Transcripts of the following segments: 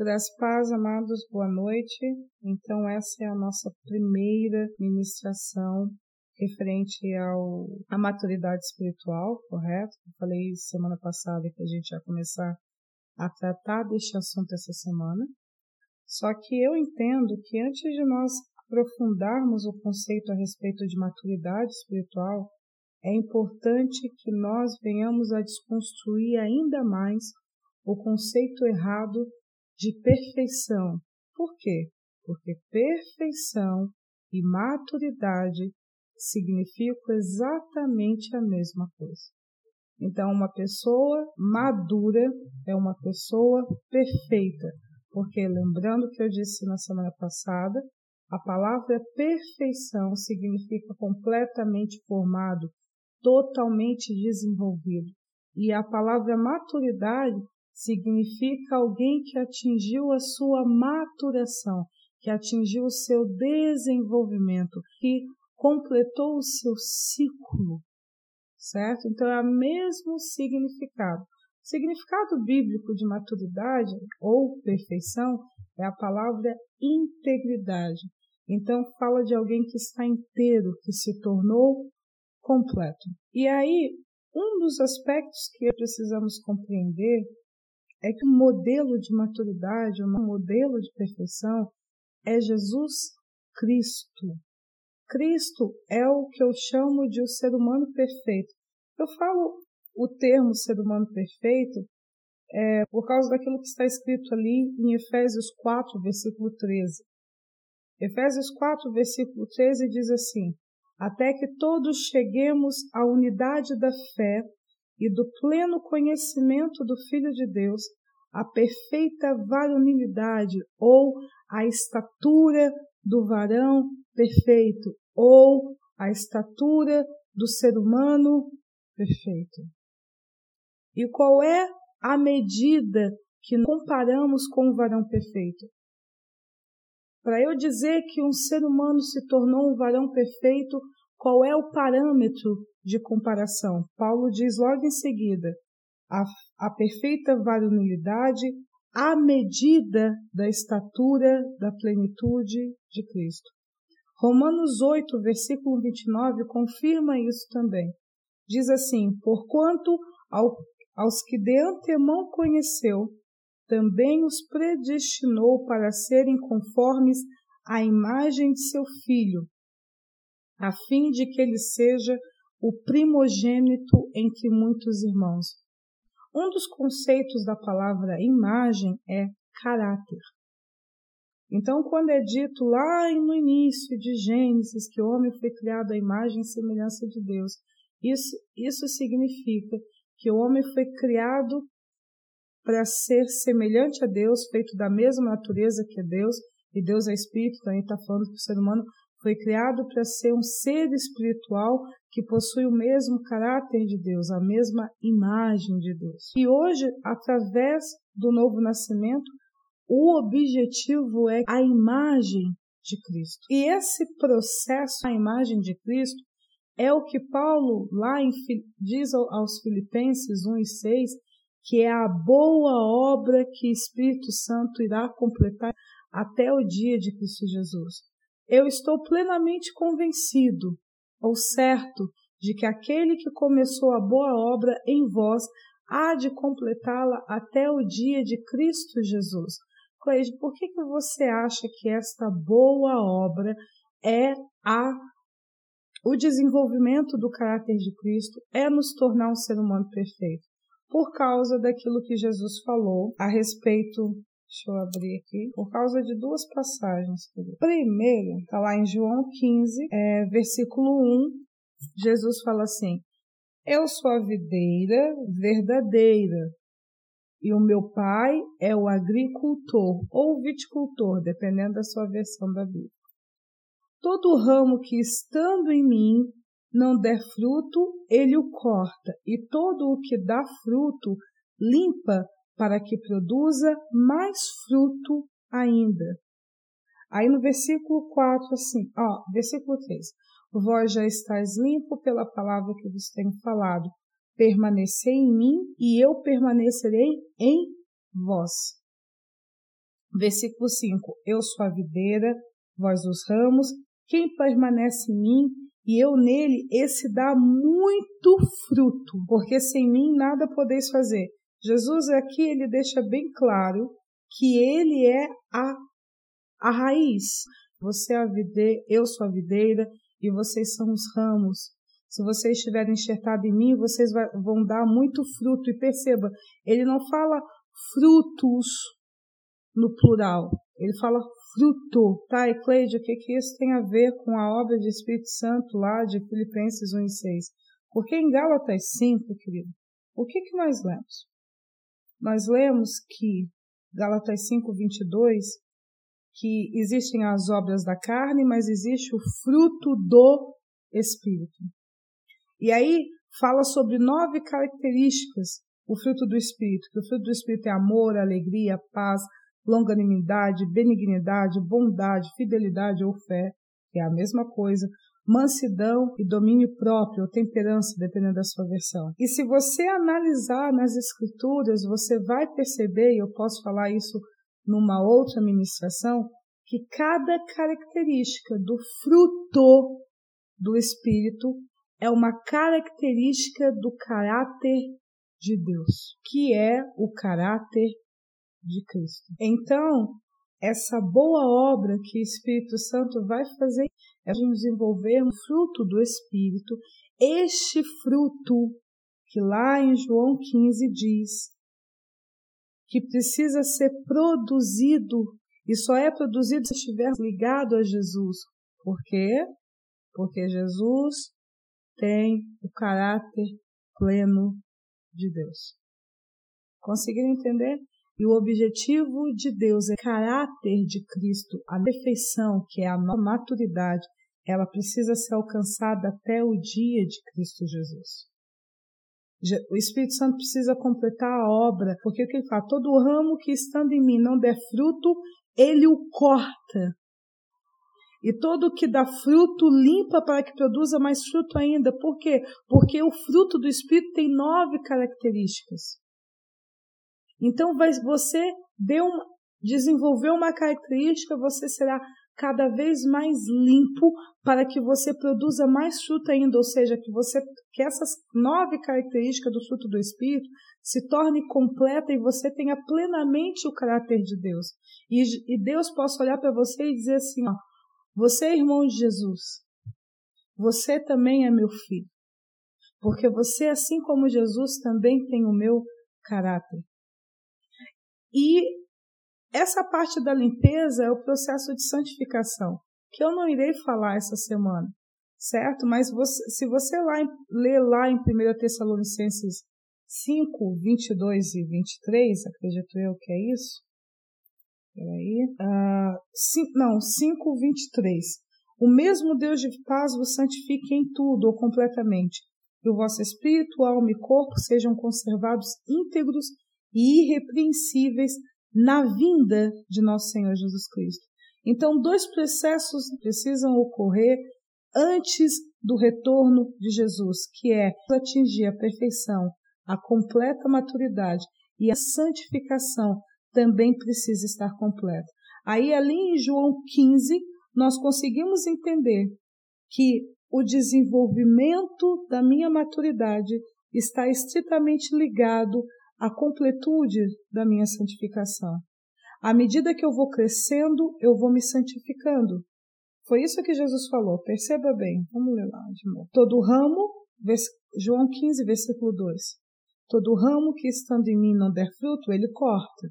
Graças paz, amados, boa noite. Então, essa é a nossa primeira ministração referente ao, à maturidade espiritual, correto? Eu falei semana passada que a gente ia começar a tratar deste assunto essa semana. Só que eu entendo que antes de nós aprofundarmos o conceito a respeito de maturidade espiritual, é importante que nós venhamos a desconstruir ainda mais o conceito errado de perfeição. Por quê? Porque perfeição e maturidade significam exatamente a mesma coisa. Então, uma pessoa madura é uma pessoa perfeita, porque lembrando que eu disse na semana passada, a palavra perfeição significa completamente formado, totalmente desenvolvido. E a palavra maturidade significa alguém que atingiu a sua maturação, que atingiu o seu desenvolvimento, que completou o seu ciclo, certo? Então é o mesmo significado. O significado bíblico de maturidade ou perfeição é a palavra integridade. Então fala de alguém que está inteiro, que se tornou completo. E aí, um dos aspectos que precisamos compreender é que o modelo de maturidade, o modelo de perfeição é Jesus Cristo. Cristo é o que eu chamo de o ser humano perfeito. Eu falo o termo ser humano perfeito é, por causa daquilo que está escrito ali em Efésios 4, versículo 13. Efésios 4, versículo 13 diz assim: Até que todos cheguemos à unidade da fé e do pleno conhecimento do Filho de Deus, a perfeita varonilidade ou a estatura do varão perfeito ou a estatura do ser humano perfeito. E qual é a medida que comparamos com o varão perfeito? Para eu dizer que um ser humano se tornou um varão perfeito, qual é o parâmetro de comparação? Paulo diz logo em seguida: a, a perfeita varonilidade à medida da estatura da plenitude de Cristo. Romanos 8, versículo 29, confirma isso também. Diz assim: Porquanto ao, aos que de antemão conheceu, também os predestinou para serem conformes à imagem de seu filho, a fim de que ele seja o primogênito entre muitos irmãos. Um dos conceitos da palavra imagem é caráter. Então, quando é dito lá no início de Gênesis que o homem foi criado à imagem e semelhança de Deus, isso, isso significa que o homem foi criado para ser semelhante a Deus, feito da mesma natureza que Deus, e Deus é espírito, também está falando que o ser humano foi criado para ser um ser espiritual que possui o mesmo caráter de Deus, a mesma imagem de Deus. E hoje, através do novo nascimento, o objetivo é a imagem de Cristo. E esse processo, a imagem de Cristo, é o que Paulo lá em, diz aos Filipenses 1 e 6, que é a boa obra que Espírito Santo irá completar até o dia de Cristo Jesus. Eu estou plenamente convencido, ou certo, de que aquele que começou a boa obra em vós há de completá-la até o dia de Cristo Jesus. Cleide, por que, que você acha que esta boa obra é a o desenvolvimento do caráter de Cristo é nos tornar um ser humano perfeito? Por causa daquilo que Jesus falou a respeito Deixa eu abrir aqui. Por causa de duas passagens. Primeiro, está lá em João 15, é, versículo 1. Jesus fala assim: Eu sou a videira verdadeira, e o meu pai é o agricultor ou viticultor, dependendo da sua versão da Bíblia. Todo ramo que estando em mim não der fruto, ele o corta, e todo o que dá fruto limpa para que produza mais fruto ainda. Aí no versículo 4, assim, ó, versículo 3. Vós já estáis limpo pela palavra que vos tenho falado. Permanecei em mim e eu permanecerei em vós. Versículo 5: Eu sou a videira, vós os ramos, quem permanece em mim e eu nele, esse dá muito fruto, porque sem mim nada podeis fazer. Jesus aqui ele deixa bem claro que ele é a, a raiz. Você é a videira, eu sou a videira e vocês são os ramos. Se vocês estiverem enxertados em mim, vocês vão dar muito fruto. E perceba, ele não fala frutos no plural, ele fala fruto. Tá, e o que, que isso tem a ver com a obra de Espírito Santo lá de Filipenses 1 e 6? Porque em Gálatas 5, querido, o que, que nós lemos? Nós lemos que, Gálatas 5, 22, que existem as obras da carne, mas existe o fruto do Espírito. E aí fala sobre nove características o fruto do Espírito, que o fruto do Espírito é amor, alegria, paz, longanimidade, benignidade, bondade, fidelidade ou fé, que é a mesma coisa, mansidão e domínio próprio, ou temperança, dependendo da sua versão. E se você analisar nas escrituras, você vai perceber, e eu posso falar isso numa outra ministração, que cada característica do fruto do Espírito é uma característica do caráter de Deus, que é o caráter de Cristo. Então, essa boa obra que o Espírito Santo vai fazer é desenvolver um fruto do Espírito, este fruto que lá em João 15 diz que precisa ser produzido e só é produzido se estiver ligado a Jesus. Por quê? Porque Jesus tem o caráter pleno de Deus. Conseguiram entender? E o objetivo de Deus é caráter de Cristo, a perfeição, que é a maturidade, ela precisa ser alcançada até o dia de Cristo Jesus. O Espírito Santo precisa completar a obra, porque o que ele fala? Todo ramo que estando em mim não der fruto, ele o corta. E todo que dá fruto limpa para que produza mais fruto ainda. Por quê? Porque o fruto do Espírito tem nove características. Então, você deu, desenvolveu uma característica, você será cada vez mais limpo para que você produza mais fruto ainda, ou seja, que você que essas nove características do fruto do espírito se torne completa e você tenha plenamente o caráter de Deus. E, e Deus possa olhar para você e dizer assim, ó, você é irmão de Jesus. Você também é meu filho. Porque você, assim como Jesus, também tem o meu caráter. E essa parte da limpeza é o processo de santificação, que eu não irei falar essa semana, certo? Mas você, se você lá, ler lá em 1 Tessalonicenses 5, 22 e 23, acredito eu que é isso. Peraí. Uh, cinco, não, 5, 23. O mesmo Deus de paz vos santifique em tudo ou completamente, que o vosso espírito, alma e corpo sejam conservados íntegros e irrepreensíveis na vinda de nosso Senhor Jesus Cristo. Então, dois processos precisam ocorrer antes do retorno de Jesus, que é atingir a perfeição, a completa maturidade e a santificação também precisa estar completa. Aí, ali em João 15, nós conseguimos entender que o desenvolvimento da minha maturidade está estritamente ligado a completude da minha santificação. À medida que eu vou crescendo, eu vou me santificando. Foi isso que Jesus falou. Perceba bem. Vamos ler lá de novo. Todo ramo, João 15, versículo 2. Todo ramo que estando em mim não der fruto, ele corta.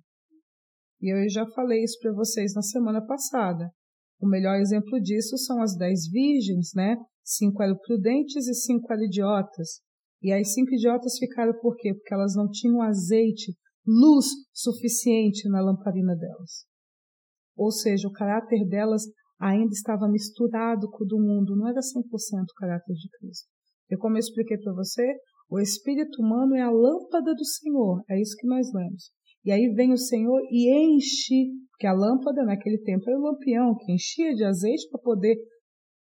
E eu já falei isso para vocês na semana passada. O melhor exemplo disso são as dez virgens, né? Cinco eram prudentes e cinco eram idiotas. E as cinco idiotas ficaram por quê? Porque elas não tinham azeite, luz suficiente na lamparina delas. Ou seja, o caráter delas ainda estava misturado com o do mundo, não era 100% o caráter de Cristo. E como eu expliquei para você, o espírito humano é a lâmpada do Senhor, é isso que nós lemos. E aí vem o Senhor e enche, porque a lâmpada naquele tempo era o lampião que enchia de azeite para poder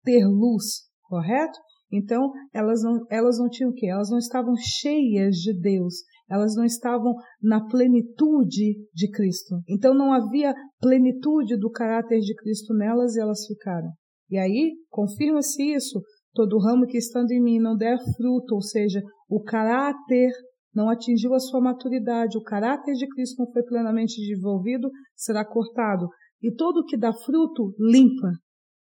ter luz, correto? Então, elas não, elas não tinham o quê? Elas não estavam cheias de Deus. elas não estavam na plenitude de Cristo. Então não havia plenitude do caráter de Cristo nelas e elas ficaram. E aí, confirma-se isso, todo ramo que estando em mim não der fruto, ou seja, o caráter não atingiu a sua maturidade, o caráter de Cristo não foi plenamente desenvolvido, será cortado. E todo que dá fruto, limpa,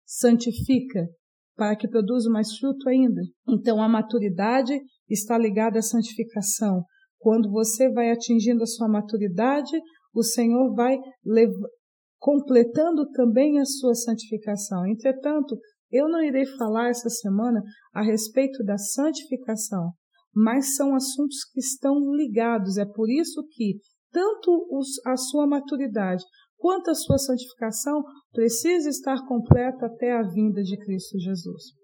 santifica, para que produza mais fruto ainda. Então a maturidade está ligada à santificação. Quando você vai atingindo a sua maturidade, o Senhor vai completando também a sua santificação. Entretanto, eu não irei falar essa semana a respeito da santificação, mas são assuntos que estão ligados. É por isso que tanto os, a sua maturidade quanto a sua santificação precisa estar completa até a vinda de Cristo Jesus.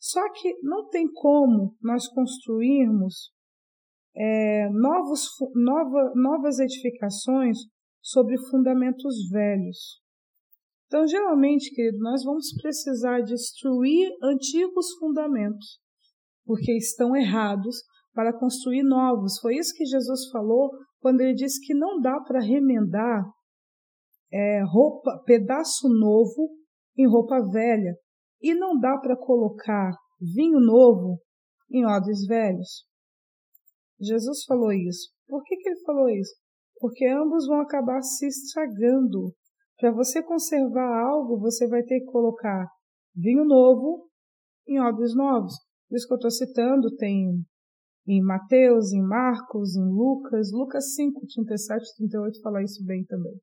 Só que não tem como nós construirmos é, novos, nova, novas edificações sobre fundamentos velhos. Então, geralmente, querido, nós vamos precisar destruir antigos fundamentos, porque estão errados, para construir novos. Foi isso que Jesus falou quando ele disse que não dá para remendar é, roupa, pedaço novo em roupa velha, e não dá para colocar vinho novo em odres velhos. Jesus falou isso. Por que, que ele falou isso? Porque ambos vão acabar se estragando. Para você conservar algo, você vai ter que colocar vinho novo em odres novos. Isso que eu estou citando, tem em Mateus, em Marcos, em Lucas, Lucas 5, 37 e 38 fala isso bem também.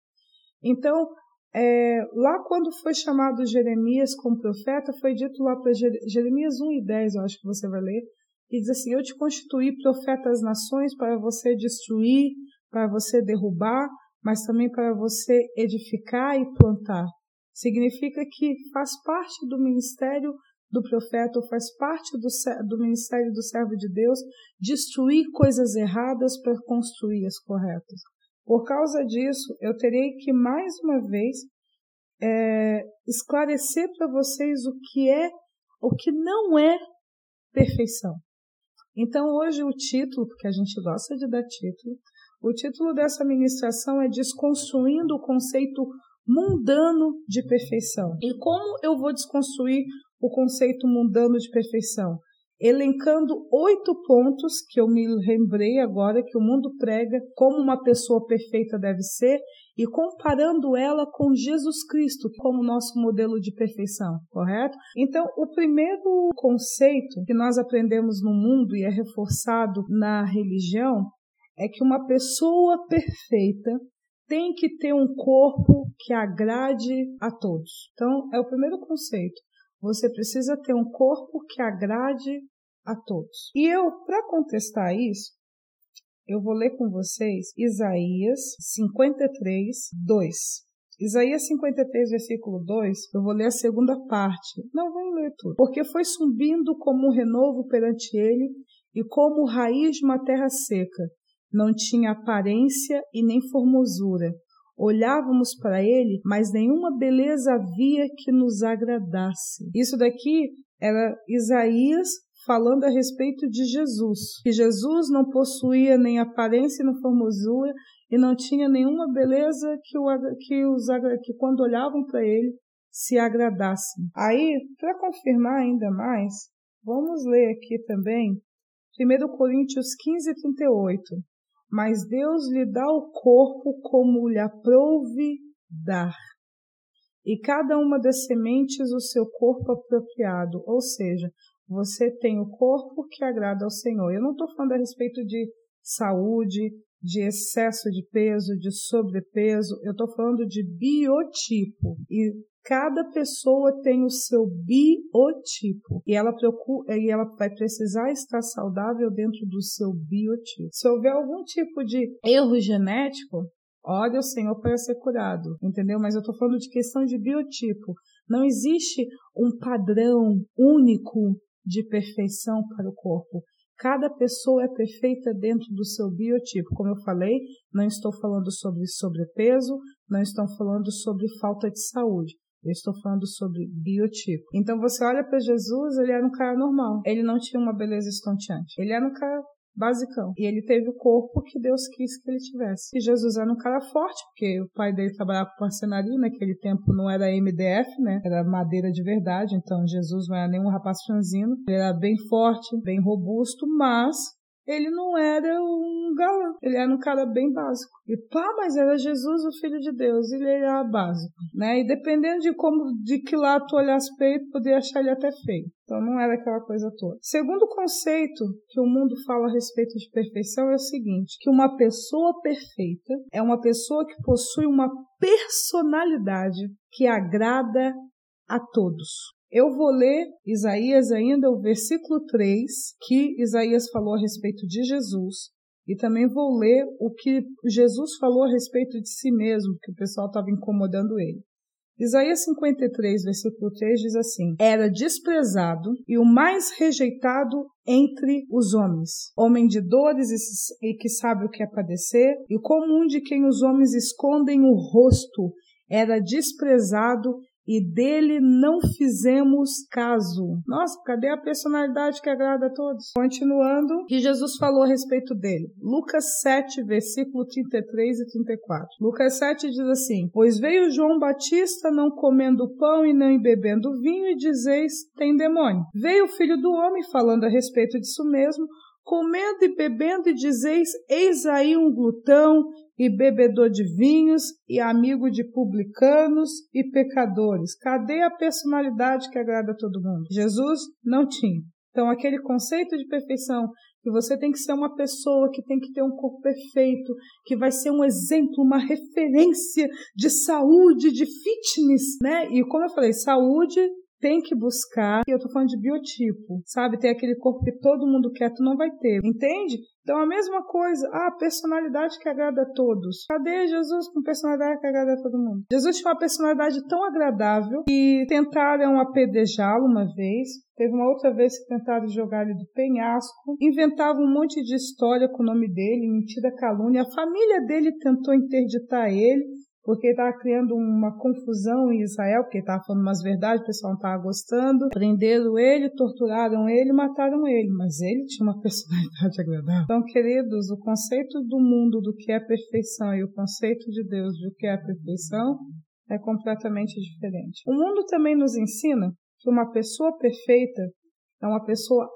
Então, é, lá quando foi chamado Jeremias como profeta, foi dito lá para Jeremias 1 e 10, eu acho que você vai ler, e diz assim: Eu te constituí profeta às nações para você destruir, para você derrubar, mas também para você edificar e plantar. Significa que faz parte do ministério do profeta, ou faz parte do, do ministério do servo de Deus, destruir coisas erradas para construir as corretas. Por causa disso, eu terei que mais uma vez é, esclarecer para vocês o que é, o que não é perfeição. Então, hoje, o título, porque a gente gosta de dar título, o título dessa ministração é Desconstruindo o Conceito Mundano de Perfeição. E como eu vou desconstruir o conceito mundano de perfeição? Elencando oito pontos que eu me lembrei agora que o mundo prega como uma pessoa perfeita deve ser e comparando ela com Jesus Cristo como nosso modelo de perfeição, correto? Então, o primeiro conceito que nós aprendemos no mundo e é reforçado na religião é que uma pessoa perfeita tem que ter um corpo que agrade a todos. Então, é o primeiro conceito. Você precisa ter um corpo que agrade a todos. E eu, para contestar isso, eu vou ler com vocês Isaías 53, 2. Isaías 53, versículo 2, eu vou ler a segunda parte. Não, vamos ler tudo. Porque foi subindo como um renovo perante ele e como raiz de uma terra seca. Não tinha aparência e nem formosura olhávamos para ele, mas nenhuma beleza havia que nos agradasse. Isso daqui era Isaías falando a respeito de Jesus, que Jesus não possuía nem aparência nem formosura e não tinha nenhuma beleza que, o, que, os, que quando olhavam para ele se agradassem. Aí, para confirmar ainda mais, vamos ler aqui também 1 Coríntios 15, 38 mas Deus lhe dá o corpo como lhe aprouve dar. E cada uma das sementes o seu corpo apropriado, ou seja, você tem o corpo que agrada ao Senhor. Eu não estou falando a respeito de saúde, de excesso de peso, de sobrepeso, eu estou falando de biotipo. E Cada pessoa tem o seu biotipo e ela, procura, e ela vai precisar estar saudável dentro do seu biotipo. Se houver algum tipo de erro genético, ore ao Senhor para ser curado, entendeu? Mas eu estou falando de questão de biotipo. Não existe um padrão único de perfeição para o corpo. Cada pessoa é perfeita dentro do seu biotipo. Como eu falei, não estou falando sobre sobrepeso, não estou falando sobre falta de saúde. Eu estou falando sobre biotipo. Então você olha para Jesus, ele era um cara normal. Ele não tinha uma beleza estonteante. Ele era um cara basicão. E ele teve o corpo que Deus quis que ele tivesse. E Jesus era um cara forte, porque o pai dele trabalhava com marcenaria, naquele tempo não era MDF, né? Era madeira de verdade, então Jesus não era nenhum rapaz franzino. Ele era bem forte, bem robusto, mas ele não era um galã, ele era um cara bem básico. E pá, mas era Jesus, o Filho de Deus, ele era básico, né? E dependendo de como, de que lado tu olhasse para ele, poderia achar ele até feio. Então não era aquela coisa toda. Segundo conceito que o mundo fala a respeito de perfeição é o seguinte, que uma pessoa perfeita é uma pessoa que possui uma personalidade que agrada a todos. Eu vou ler Isaías ainda, o versículo 3, que Isaías falou a respeito de Jesus, e também vou ler o que Jesus falou a respeito de si mesmo, que o pessoal estava incomodando ele. Isaías 53, versículo 3 diz assim: Era desprezado e o mais rejeitado entre os homens, homem de dores e que sabe o que é padecer, e como um de quem os homens escondem o rosto, era desprezado e dele não fizemos caso. Nossa, cadê a personalidade que agrada a todos? Continuando, que Jesus falou a respeito dele. Lucas 7, versículo 33 e 34. Lucas 7 diz assim: Pois veio João Batista não comendo pão e nem bebendo vinho, e dizeis: tem demônio. Veio o filho do homem falando a respeito disso mesmo comendo e bebendo, e dizeis: Eis aí um glutão e bebedor de vinhos e amigo de publicanos e pecadores. Cadê a personalidade que agrada a todo mundo? Jesus não tinha. Então, aquele conceito de perfeição, que você tem que ser uma pessoa que tem que ter um corpo perfeito, que vai ser um exemplo, uma referência de saúde, de fitness, né? E como eu falei, saúde tem que buscar, eu tô falando de biotipo, sabe? Tem aquele corpo que todo mundo quer, tu não vai ter, entende? Então a mesma coisa, ah, personalidade que agrada a todos. Cadê Jesus com personalidade que agrada a todo mundo? Jesus tinha uma personalidade tão agradável que tentaram apedrejá-lo uma vez, Teve uma outra vez que tentaram jogar ele do penhasco, inventavam um monte de história com o nome dele, mentira calúnia. A família dele tentou interditar ele, porque estava criando uma confusão em Israel, porque estava falando umas verdades, o pessoal não estava gostando. Prenderam ele, torturaram ele, mataram ele, mas ele tinha uma personalidade agradável. Então, queridos, o conceito do mundo do que é perfeição e o conceito de Deus do que é perfeição é completamente diferente. O mundo também nos ensina que uma pessoa perfeita é uma pessoa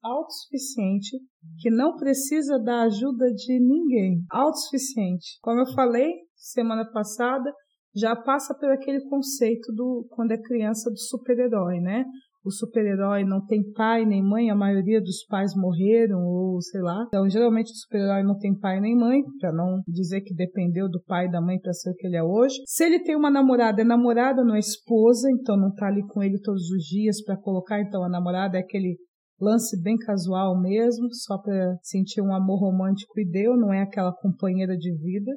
autossuficiente que não precisa da ajuda de ninguém. Autossuficiente. Como eu falei, semana passada, já passa por aquele conceito do quando é criança do super-herói, né? O super-herói não tem pai nem mãe, a maioria dos pais morreram ou sei lá. Então, geralmente o super-herói não tem pai nem mãe, para não dizer que dependeu do pai e da mãe para ser o que ele é hoje. Se ele tem uma namorada, é namorada, não é esposa, então não tá ali com ele todos os dias para colocar, então a namorada é aquele lance bem casual mesmo, só para sentir um amor romântico e deu, não é aquela companheira de vida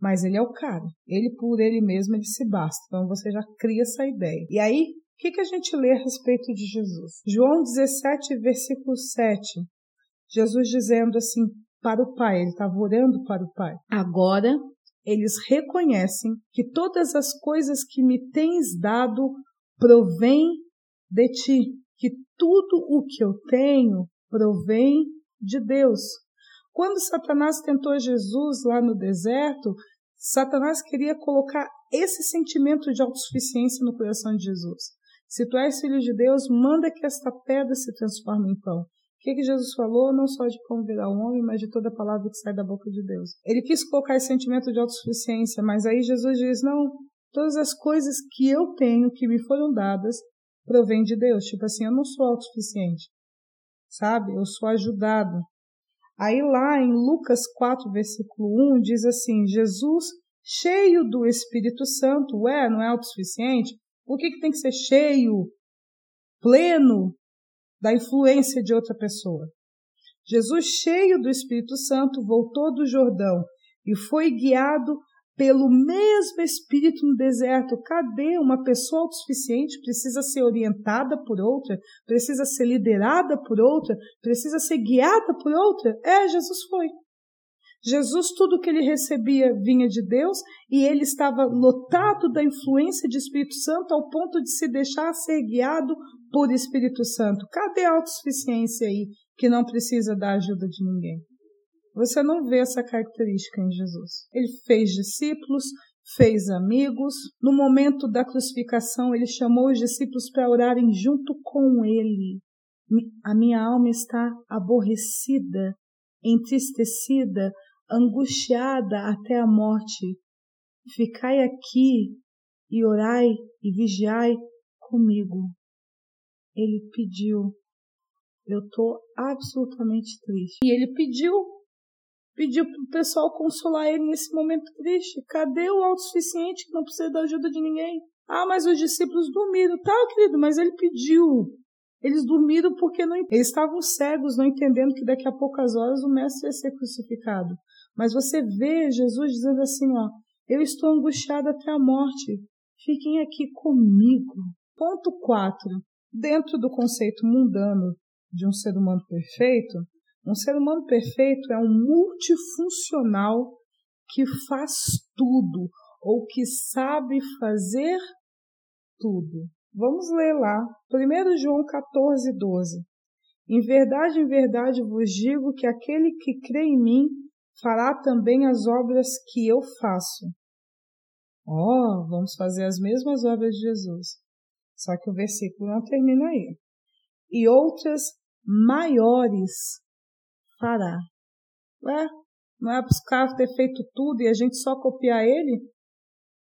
mas ele é o cara. Ele por ele mesmo ele se basta. Então você já cria essa ideia. E aí, o que, que a gente lê a respeito de Jesus? João 17, versículo 7. Jesus dizendo assim para o Pai, ele estava orando para o Pai. Agora eles reconhecem que todas as coisas que me tens dado provém de ti, que tudo o que eu tenho provém de Deus. Quando Satanás tentou Jesus lá no deserto, Satanás queria colocar esse sentimento de autossuficiência no coração de Jesus. Se tu és filho de Deus, manda que esta pedra se transforme em pão. O que, que Jesus falou? Não só de como virar o homem, mas de toda palavra que sai da boca de Deus. Ele quis colocar esse sentimento de autossuficiência, mas aí Jesus diz: não, todas as coisas que eu tenho, que me foram dadas, provém de Deus. Tipo assim, eu não sou autossuficiente, sabe? Eu sou ajudado. Aí lá em Lucas 4, versículo 1, diz assim: Jesus, cheio do Espírito Santo, ué, não é autossuficiente? Por que, que tem que ser cheio, pleno da influência de outra pessoa? Jesus, cheio do Espírito Santo, voltou do Jordão e foi guiado pelo mesmo Espírito no deserto. Cadê uma pessoa autossuficiente? Precisa ser orientada por outra, precisa ser liderada por outra, precisa ser guiada por outra? É, Jesus foi. Jesus, tudo que ele recebia vinha de Deus e ele estava lotado da influência de Espírito Santo ao ponto de se deixar ser guiado por Espírito Santo. Cadê a autossuficiência aí que não precisa da ajuda de ninguém? Você não vê essa característica em Jesus. Ele fez discípulos, fez amigos. No momento da crucificação, ele chamou os discípulos para orarem junto com ele. A minha alma está aborrecida, entristecida, angustiada até a morte. Ficai aqui e orai e vigiai comigo. Ele pediu. Eu estou absolutamente triste. E ele pediu pediu para o pessoal consolar ele nesse momento triste. Cadê o autossuficiente que não precisa da ajuda de ninguém? Ah, mas os discípulos dormiram. Tá, querido, mas ele pediu. Eles dormiram porque não, eles estavam cegos, não entendendo que daqui a poucas horas o mestre ia ser crucificado. Mas você vê Jesus dizendo assim, ó, eu estou angustiado até a morte. Fiquem aqui comigo. Ponto 4. Dentro do conceito mundano de um ser humano perfeito, um ser humano perfeito é um multifuncional que faz tudo ou que sabe fazer tudo. Vamos ler lá, 1 João 14, 12. Em verdade, em verdade vos digo que aquele que crê em mim fará também as obras que eu faço. Oh, vamos fazer as mesmas obras de Jesus. Só que o versículo não termina aí. E outras maiores fará. Ué, não é para os caras ter feito tudo e a gente só copiar ele?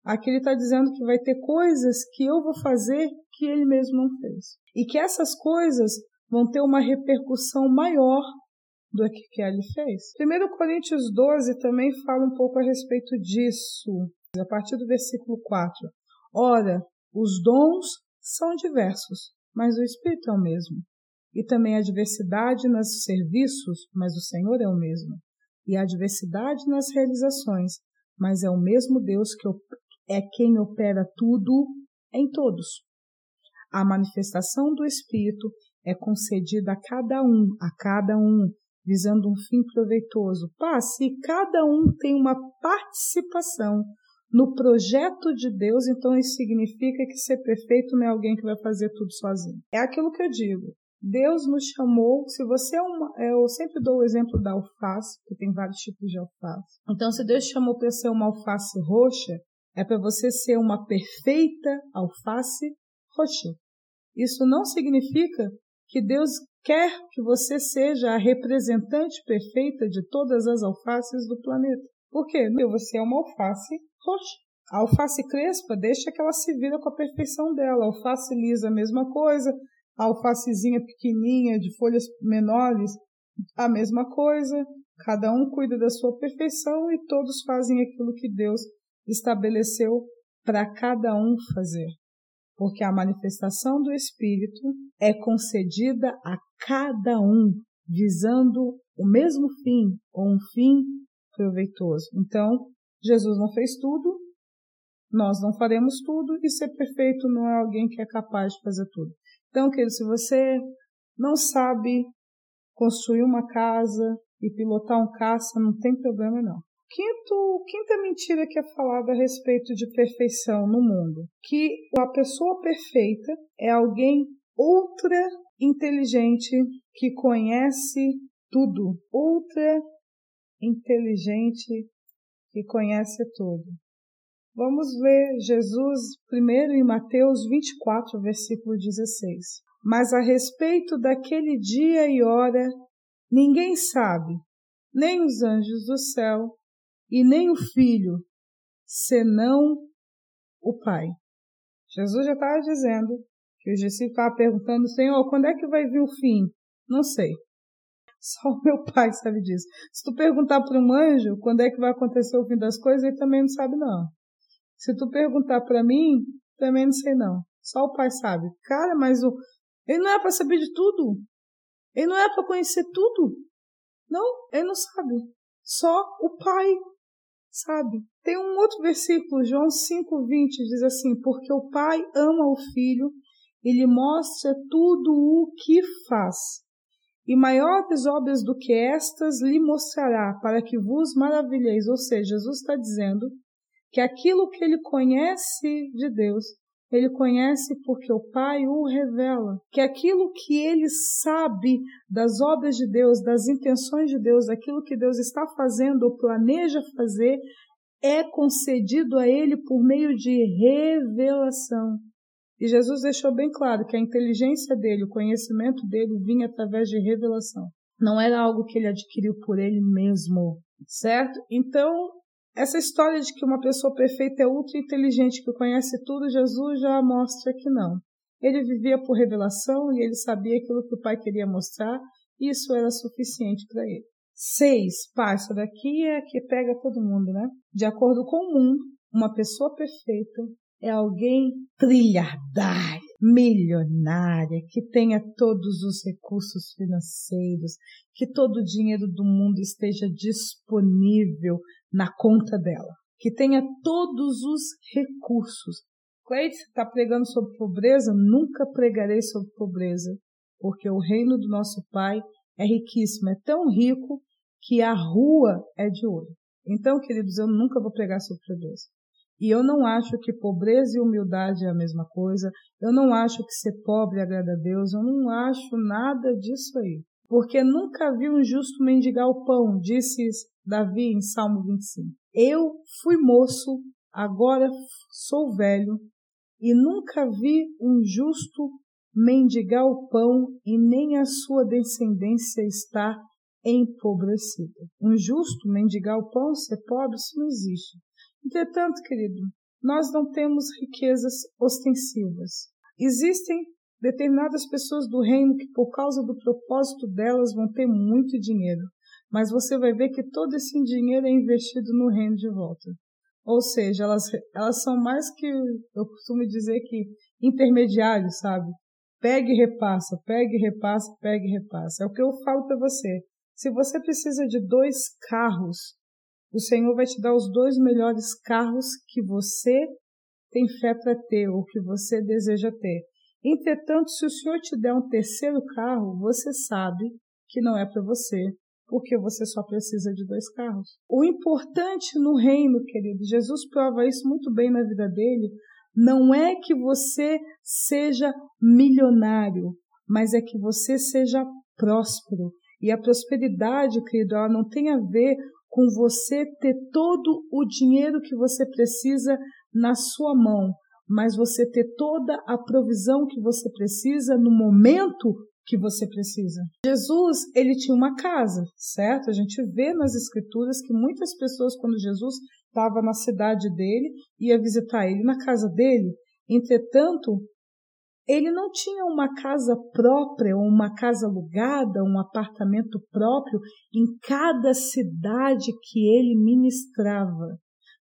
Aqui ele está dizendo que vai ter coisas que eu vou fazer que ele mesmo não fez. E que essas coisas vão ter uma repercussão maior do que ele fez. 1 Coríntios 12 também fala um pouco a respeito disso, a partir do versículo 4. Ora, os dons são diversos, mas o Espírito é o mesmo. E também a diversidade nos serviços, mas o Senhor é o mesmo. E a diversidade nas realizações, mas é o mesmo Deus que é quem opera tudo em todos. A manifestação do Espírito é concedida a cada um, a cada um, visando um fim proveitoso. Pá, se cada um tem uma participação no projeto de Deus, então isso significa que ser perfeito não é alguém que vai fazer tudo sozinho. É aquilo que eu digo. Deus nos chamou, se você é uma, eu sempre dou o exemplo da alface, que tem vários tipos de alface. Então, se Deus chamou para ser uma alface roxa, é para você ser uma perfeita alface roxa. Isso não significa que Deus quer que você seja a representante perfeita de todas as alfaces do planeta. Por quê? Porque você é uma alface roxa. A alface crespa deixa que ela se vira com a perfeição dela. A alface lisa, a mesma coisa alfacezinha pequenininha, de folhas menores, a mesma coisa. Cada um cuida da sua perfeição e todos fazem aquilo que Deus estabeleceu para cada um fazer. Porque a manifestação do Espírito é concedida a cada um, visando o mesmo fim, ou um fim proveitoso. Então, Jesus não fez tudo, nós não faremos tudo, e ser perfeito não é alguém que é capaz de fazer tudo. Então, querido, se você não sabe construir uma casa e pilotar um caça, não tem problema não. Quinto, quinta mentira que é falada a respeito de perfeição no mundo, que a pessoa perfeita é alguém ultra inteligente que conhece tudo, ultra inteligente que conhece tudo. Vamos ver Jesus primeiro em Mateus 24, versículo 16. Mas a respeito daquele dia e hora, ninguém sabe, nem os anjos do céu e nem o Filho, senão o Pai. Jesus já estava dizendo que os discípulos estavam perguntando, Senhor, quando é que vai vir o fim? Não sei. Só o meu pai sabe disso. Se tu perguntar para um anjo quando é que vai acontecer o fim das coisas, ele também não sabe não. Se tu perguntar para mim, também não sei não. Só o pai sabe. Cara, mas o ele não é para saber de tudo. Ele não é para conhecer tudo. Não, ele não sabe. Só o pai sabe. Tem um outro versículo, João 5:20, diz assim: "Porque o pai ama o filho e lhe mostra tudo o que faz. E maiores obras do que estas lhe mostrará, para que vos maravilheis." Ou seja, Jesus está dizendo que aquilo que ele conhece de Deus Ele conhece porque o Pai o revela. Que aquilo que ele sabe das obras de Deus, das intenções de Deus, daquilo que Deus está fazendo ou planeja fazer, é concedido a ele por meio de revelação. E Jesus deixou bem claro que a inteligência dele, o conhecimento dele vinha através de revelação. Não era algo que ele adquiriu por ele mesmo, certo? Então, essa história de que uma pessoa perfeita é ultra inteligente, que conhece tudo, Jesus já mostra que não. Ele vivia por revelação e ele sabia aquilo que o Pai queria mostrar, e isso era suficiente para ele. Seis, pá, isso daqui é que pega todo mundo, né? De acordo com um, uma pessoa perfeita é alguém trilhardária, milionária, que tenha todos os recursos financeiros, que todo o dinheiro do mundo esteja disponível na conta dela, que tenha todos os recursos. Cleide está pregando sobre pobreza? Nunca pregarei sobre pobreza, porque o reino do nosso Pai é riquíssimo, é tão rico que a rua é de ouro. Então, queridos, eu nunca vou pregar sobre pobreza. E eu não acho que pobreza e humildade é a mesma coisa. Eu não acho que ser pobre agrada a Deus. Eu não acho nada disso aí. Porque nunca vi um justo mendigar o pão, disse Davi em Salmo 25. Eu fui moço, agora sou velho, e nunca vi um justo mendigar o pão e nem a sua descendência está empobrecida. Um justo mendigar o pão, ser pobre, isso não existe. Entretanto, querido, nós não temos riquezas ostensivas. Existem determinadas pessoas do reino que, por causa do propósito delas, vão ter muito dinheiro, mas você vai ver que todo esse dinheiro é investido no reino de volta. Ou seja, elas, elas são mais que, eu costumo dizer que intermediários, sabe? Pegue e repassa, pegue e repassa, pegue e repassa. É o que eu falo para você. Se você precisa de dois carros o Senhor vai te dar os dois melhores carros que você tem fé para ter ou que você deseja ter. Entretanto, se o Senhor te der um terceiro carro, você sabe que não é para você, porque você só precisa de dois carros. O importante no reino, querido, Jesus prova isso muito bem na vida dele, não é que você seja milionário, mas é que você seja próspero. E a prosperidade, querido, ela não tem a ver com você ter todo o dinheiro que você precisa na sua mão, mas você ter toda a provisão que você precisa no momento que você precisa. Jesus, ele tinha uma casa, certo? A gente vê nas escrituras que muitas pessoas quando Jesus estava na cidade dele, ia visitar ele na casa dele. Entretanto, ele não tinha uma casa própria, uma casa alugada, um apartamento próprio em cada cidade que ele ministrava.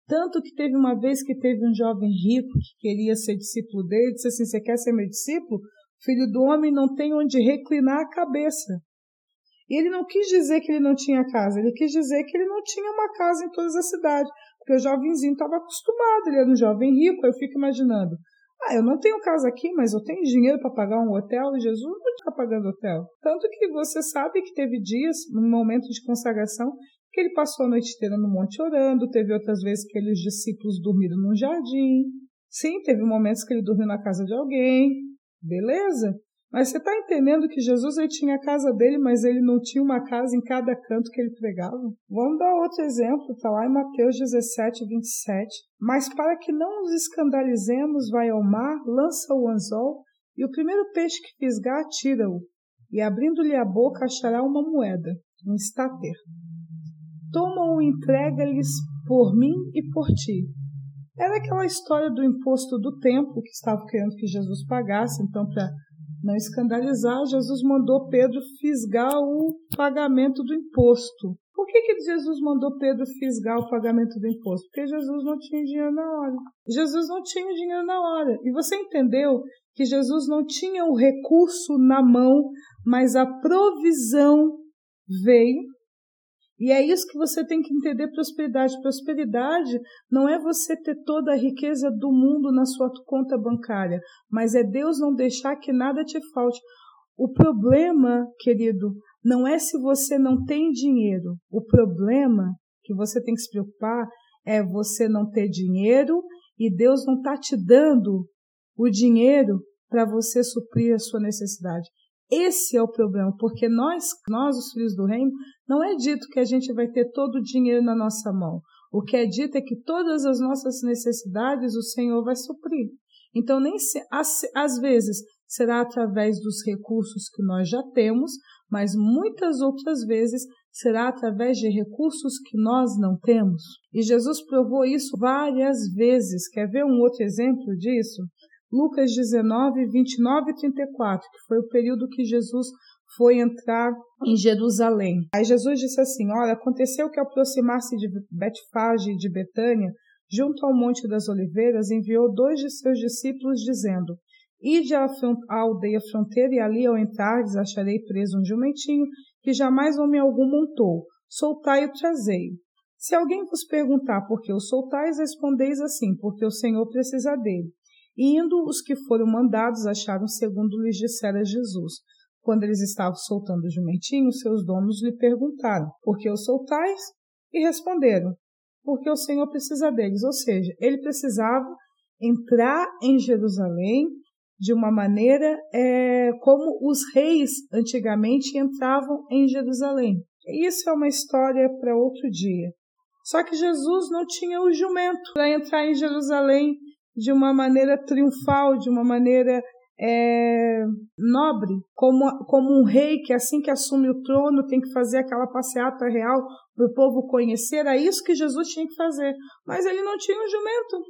Tanto que teve uma vez que teve um jovem rico que queria ser discípulo dele, disse assim: Você quer ser meu discípulo? Filho do homem não tem onde reclinar a cabeça. E ele não quis dizer que ele não tinha casa, ele quis dizer que ele não tinha uma casa em todas as cidades, porque o jovenzinho estava acostumado, ele era um jovem rico. Eu fico imaginando: ah, eu não tenho casa aqui, mas eu tenho dinheiro para pagar um hotel e Jesus não está pagando hotel. Tanto que você sabe que teve dias, num momento de consagração, que ele passou a noite inteira no monte orando, teve outras vezes que ele, os discípulos dormiram num jardim. Sim, teve momentos que ele dormiu na casa de alguém. Beleza? Mas você está entendendo que Jesus ele tinha a casa dele, mas ele não tinha uma casa em cada canto que ele pregava? Vamos dar outro exemplo, está lá em Mateus 17, 27. Mas para que não nos escandalizemos, vai ao mar, lança o anzol, e o primeiro peixe que fisgar, tira-o, e abrindo-lhe a boca achará uma moeda, um estáter. Toma-o e entrega-lhes por mim e por ti. Era aquela história do imposto do templo que estava querendo que Jesus pagasse, então para não escandalizar, Jesus mandou Pedro fisgar o pagamento do imposto. Por que, que Jesus mandou Pedro fisgar o pagamento do imposto? Porque Jesus não tinha dinheiro na hora. Jesus não tinha dinheiro na hora. E você entendeu que Jesus não tinha o recurso na mão, mas a provisão veio e é isso que você tem que entender prosperidade. Prosperidade não é você ter toda a riqueza do mundo na sua conta bancária, mas é Deus não deixar que nada te falte. O problema, querido, não é se você não tem dinheiro. O problema que você tem que se preocupar é você não ter dinheiro e Deus não está te dando o dinheiro para você suprir a sua necessidade. Esse é o problema, porque nós, nós os filhos do reino, não é dito que a gente vai ter todo o dinheiro na nossa mão. O que é dito é que todas as nossas necessidades o Senhor vai suprir. Então, nem se, às, às vezes será através dos recursos que nós já temos, mas muitas outras vezes será através de recursos que nós não temos. E Jesus provou isso várias vezes. Quer ver um outro exemplo disso? Lucas 19, 29 e 34, que foi o período que Jesus foi entrar em Jerusalém. Aí Jesus disse assim: Olha, aconteceu que ao aproximar-se de Betfage e de Betânia, junto ao Monte das Oliveiras, enviou dois de seus discípulos, dizendo: Ide à, aldeia fronteira, e ali, ao entrardes, acharei preso um jumentinho que jamais homem algum montou. Soltai e trazei. Se alguém vos perguntar por que o soltais, respondeis assim: porque o Senhor precisa dele. Indo, os que foram mandados acharam segundo lhes dissera Jesus. Quando eles estavam soltando o jumentinho, seus donos lhe perguntaram: Por que o soltais? E responderam: Porque o Senhor precisa deles. Ou seja, ele precisava entrar em Jerusalém de uma maneira é, como os reis antigamente entravam em Jerusalém. Isso é uma história para outro dia. Só que Jesus não tinha o jumento para entrar em Jerusalém de uma maneira triunfal, de uma maneira é, nobre, como, como um rei que assim que assume o trono tem que fazer aquela passeata real para o povo conhecer. Era isso que Jesus tinha que fazer. Mas ele não tinha um jumento.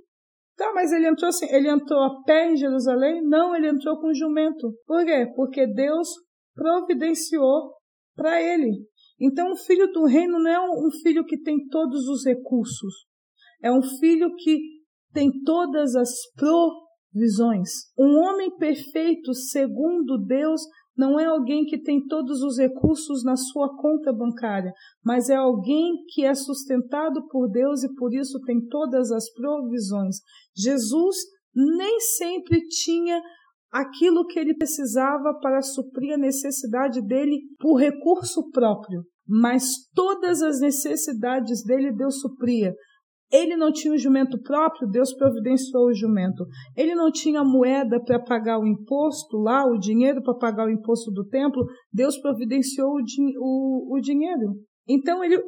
Tá, mas ele entrou assim, ele entrou a pé em Jerusalém? Não, ele entrou com um jumento. Por quê? Porque Deus providenciou para ele. Então, o filho do reino não é um filho que tem todos os recursos. É um filho que tem todas as provisões. Um homem perfeito, segundo Deus, não é alguém que tem todos os recursos na sua conta bancária, mas é alguém que é sustentado por Deus e por isso tem todas as provisões. Jesus nem sempre tinha aquilo que ele precisava para suprir a necessidade dele por recurso próprio, mas todas as necessidades dele Deus supria. Ele não tinha o jumento próprio, Deus providenciou o jumento. Ele não tinha moeda para pagar o imposto lá, o dinheiro para pagar o imposto do templo, Deus providenciou o, o, o dinheiro. Então ele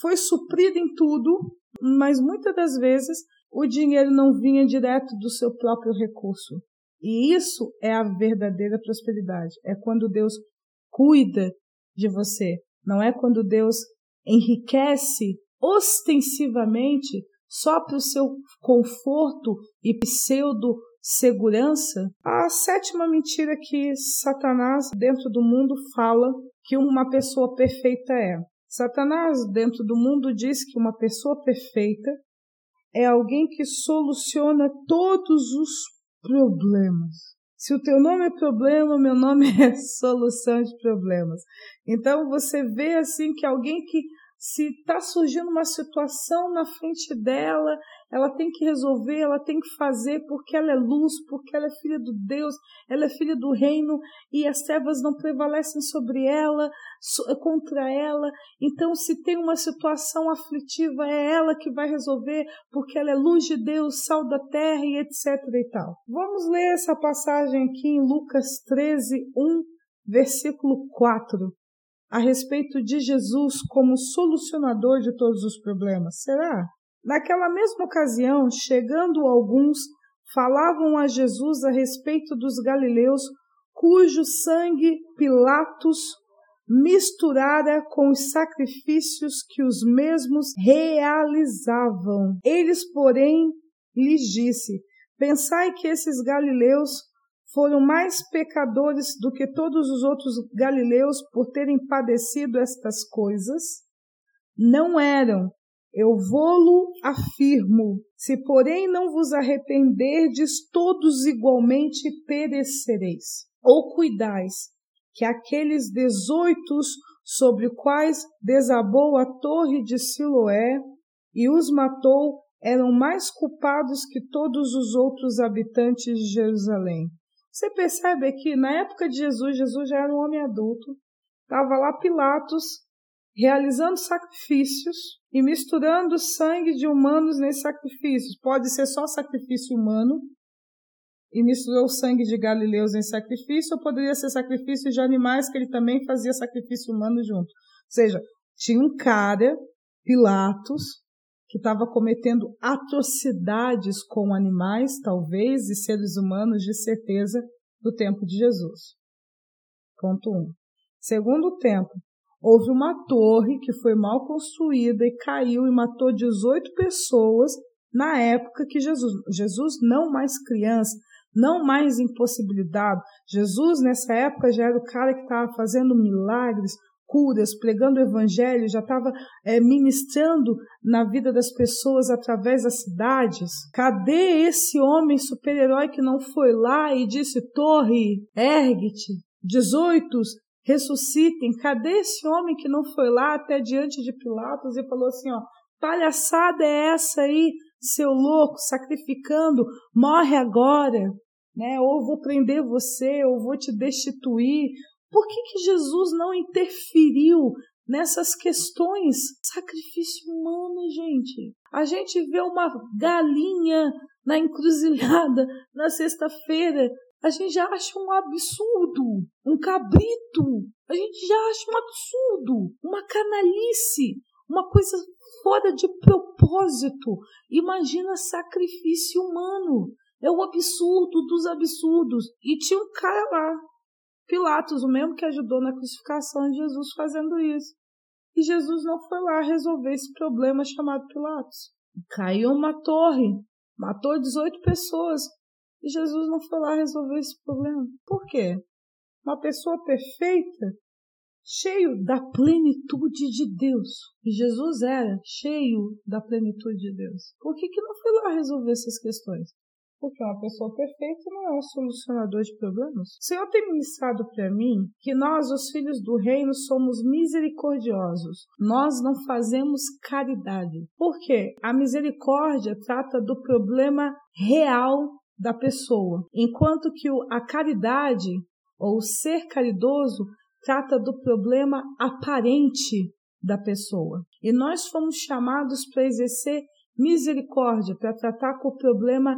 foi suprido em tudo, mas muitas das vezes o dinheiro não vinha direto do seu próprio recurso. E isso é a verdadeira prosperidade. É quando Deus cuida de você. Não é quando Deus enriquece ostensivamente só para o seu conforto e pseudo segurança. A sétima mentira que Satanás dentro do mundo fala que uma pessoa perfeita é. Satanás dentro do mundo diz que uma pessoa perfeita é alguém que soluciona todos os problemas. Se o teu nome é problema, meu nome é solução de problemas. Então você vê assim que alguém que se está surgindo uma situação na frente dela, ela tem que resolver, ela tem que fazer porque ela é luz, porque ela é filha do Deus, ela é filha do reino e as trevas não prevalecem sobre ela, contra ela. Então, se tem uma situação aflitiva, é ela que vai resolver porque ela é luz de Deus, sal da terra e etc e tal. Vamos ler essa passagem aqui em Lucas 13, 1, versículo 4 a respeito de Jesus como solucionador de todos os problemas? Será? Naquela mesma ocasião, chegando alguns, falavam a Jesus a respeito dos galileus, cujo sangue Pilatos misturara com os sacrifícios que os mesmos realizavam. Eles, porém, lhes disse: Pensai que esses galileus foram mais pecadores do que todos os outros galileus por terem padecido estas coisas? Não eram. Eu vou-lo afirmo. Se, porém, não vos arrependerdes, todos igualmente perecereis. Ou cuidais que aqueles dezoitos sobre quais desabou a torre de Siloé e os matou eram mais culpados que todos os outros habitantes de Jerusalém. Você percebe que na época de Jesus, Jesus já era um homem adulto, estava lá Pilatos realizando sacrifícios e misturando sangue de humanos nesses sacrifícios. Pode ser só sacrifício humano, e misturou o sangue de galileus em sacrifício, ou poderia ser sacrifício de animais que ele também fazia sacrifício humano junto. Ou seja, tinha um cara, Pilatos, que estava cometendo atrocidades com animais, talvez, e seres humanos, de certeza, do tempo de Jesus. Ponto 1. Um. Segundo tempo, houve uma torre que foi mal construída e caiu e matou 18 pessoas na época que Jesus, Jesus não mais criança, não mais impossibilidade. Jesus nessa época já era o cara que estava fazendo milagres, curas, pregando o evangelho, já estava é, ministrando na vida das pessoas através das cidades. Cadê esse homem super-herói que não foi lá e disse: Torre, ergue-te, 18, ressuscitem? Cadê esse homem que não foi lá até diante de Pilatos e falou assim: ó, palhaçada é essa aí, seu louco, sacrificando, morre agora, né? Ou vou prender você, ou vou te destituir. Por que, que Jesus não interferiu nessas questões? Sacrifício humano, gente. A gente vê uma galinha na encruzilhada na sexta-feira, a gente já acha um absurdo. Um cabrito, a gente já acha um absurdo. Uma canalice, uma coisa fora de propósito. Imagina sacrifício humano. É o absurdo dos absurdos. E tinha um cara lá, Pilatos, o mesmo que ajudou na crucificação de Jesus, fazendo isso. E Jesus não foi lá resolver esse problema chamado Pilatos. Caiu uma torre, matou 18 pessoas. E Jesus não foi lá resolver esse problema. Por quê? Uma pessoa perfeita cheio da plenitude de Deus. E Jesus era cheio da plenitude de Deus. Por que, que não foi lá resolver essas questões? Porque uma pessoa perfeita não é um solucionador de problemas. O Senhor tem ministrado para mim que nós, os filhos do reino, somos misericordiosos. Nós não fazemos caridade. Por quê? A misericórdia trata do problema real da pessoa, enquanto que a caridade ou ser caridoso trata do problema aparente da pessoa. E nós fomos chamados para exercer misericórdia, para tratar com o problema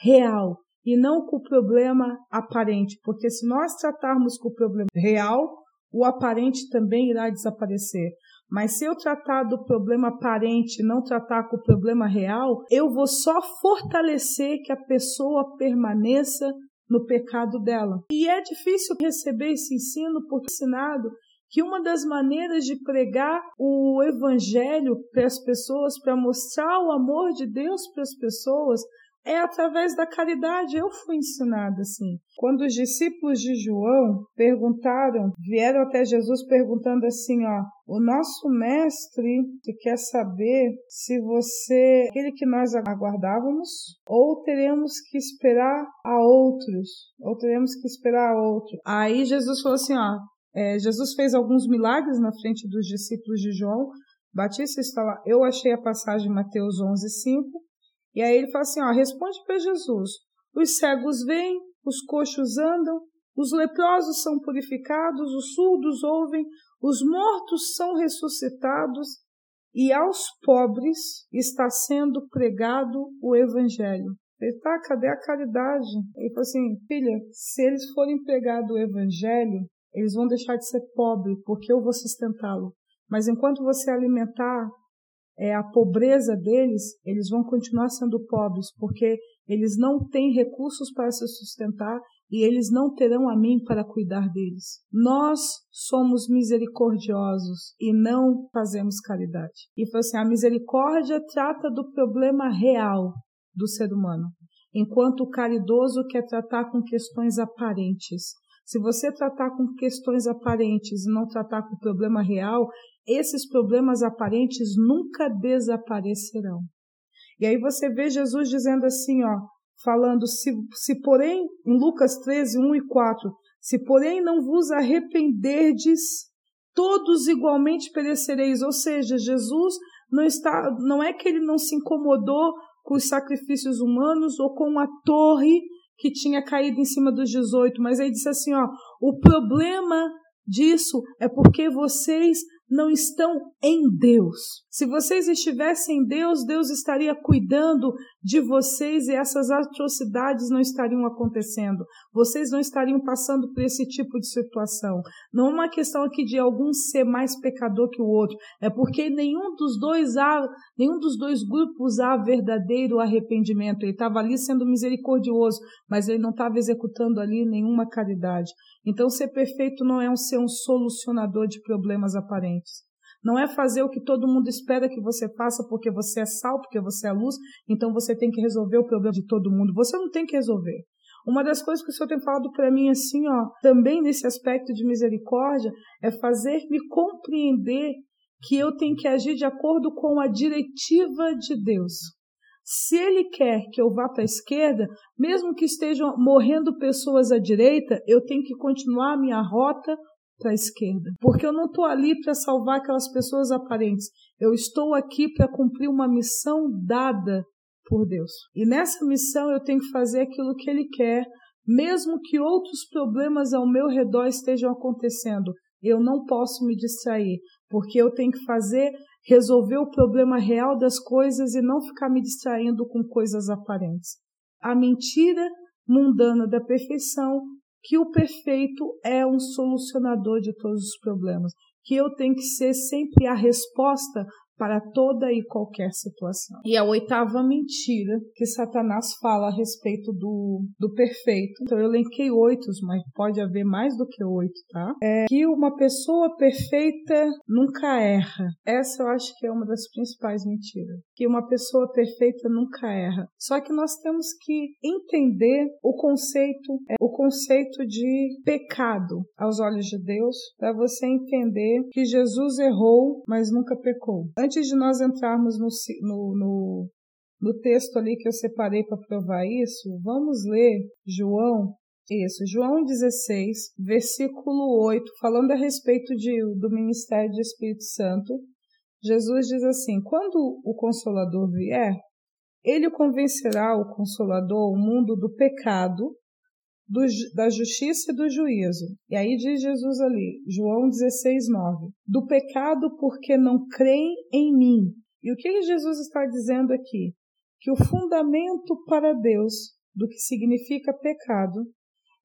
real e não com o problema aparente, porque se nós tratarmos com o problema real, o aparente também irá desaparecer. Mas se eu tratar do problema aparente e não tratar com o problema real, eu vou só fortalecer que a pessoa permaneça no pecado dela. E é difícil receber esse ensino porque é ensinado que uma das maneiras de pregar o evangelho para as pessoas, para mostrar o amor de Deus para as pessoas, é através da caridade. Eu fui ensinada assim. Quando os discípulos de João perguntaram, vieram até Jesus perguntando assim, ó, o nosso mestre quer saber se você, aquele que nós aguardávamos, ou teremos que esperar a outros, ou teremos que esperar a outro. Aí Jesus falou assim, ó, é, Jesus fez alguns milagres na frente dos discípulos de João. Batista está lá. Eu achei a passagem Mateus 11, 5. E aí ele fala assim, ó, responde para Jesus. Os cegos vêm, os coxos andam, os leprosos são purificados, os surdos ouvem, os mortos são ressuscitados e aos pobres está sendo pregado o evangelho. Ele tá, cadê a caridade? Ele falou assim, filha, se eles forem pregar o evangelho, eles vão deixar de ser pobre, porque eu vou sustentá-lo. Mas enquanto você alimentar é, a pobreza deles, eles vão continuar sendo pobres, porque eles não têm recursos para se sustentar e eles não terão a mim para cuidar deles. Nós somos misericordiosos e não fazemos caridade. E foi assim, a misericórdia trata do problema real do ser humano, enquanto o caridoso quer tratar com questões aparentes. Se você tratar com questões aparentes e não tratar com o problema real, esses problemas aparentes nunca desaparecerão. E aí você vê Jesus dizendo assim, ó, falando, se, se porém, em Lucas 13, 1 e 4, se porém não vos arrependerdes, todos igualmente perecereis. Ou seja, Jesus não está, não é que ele não se incomodou com os sacrifícios humanos ou com a torre que tinha caído em cima dos 18, mas ele disse assim, ó, o problema disso é porque vocês não estão em Deus. Se vocês estivessem em Deus, Deus estaria cuidando de vocês e essas atrocidades não estariam acontecendo. Vocês não estariam passando por esse tipo de situação. Não é uma questão aqui de algum ser mais pecador que o outro, é porque nenhum dos dois há, nenhum dos dois grupos há verdadeiro arrependimento. Ele estava ali sendo misericordioso, mas ele não estava executando ali nenhuma caridade. Então, ser perfeito não é um ser um solucionador de problemas aparentes. Não é fazer o que todo mundo espera que você faça porque você é sal, porque você é luz, então você tem que resolver o problema de todo mundo. Você não tem que resolver. Uma das coisas que o Senhor tem falado para mim assim, ó, também nesse aspecto de misericórdia, é fazer-me compreender que eu tenho que agir de acordo com a diretiva de Deus. Se ele quer que eu vá para a esquerda, mesmo que estejam morrendo pessoas à direita, eu tenho que continuar a minha rota para a esquerda. Porque eu não estou ali para salvar aquelas pessoas aparentes. Eu estou aqui para cumprir uma missão dada por Deus. E nessa missão eu tenho que fazer aquilo que Ele quer, mesmo que outros problemas ao meu redor estejam acontecendo. Eu não posso me distrair, porque eu tenho que fazer, resolver o problema real das coisas e não ficar me distraindo com coisas aparentes. A mentira mundana da perfeição que o perfeito é um solucionador de todos os problemas, que eu tenho que ser sempre a resposta para toda e qualquer situação. E a oitava mentira que Satanás fala a respeito do, do perfeito, então eu elenquei oito, mas pode haver mais do que oito, tá? É que uma pessoa perfeita nunca erra. Essa eu acho que é uma das principais mentiras. Que uma pessoa perfeita nunca erra. Só que nós temos que entender o conceito, é, o conceito de pecado aos olhos de Deus, para você entender que Jesus errou, mas nunca pecou Antes de nós entrarmos no, no, no, no texto ali que eu separei para provar isso, vamos ler João isso, João 16, versículo 8, falando a respeito de, do ministério do Espírito Santo, Jesus diz assim: Quando o Consolador vier, ele convencerá o Consolador, o mundo do pecado, do, da justiça e do juízo. E aí diz Jesus ali, João 16, 9: Do pecado porque não creem em mim. E o que Jesus está dizendo aqui? Que o fundamento para Deus do que significa pecado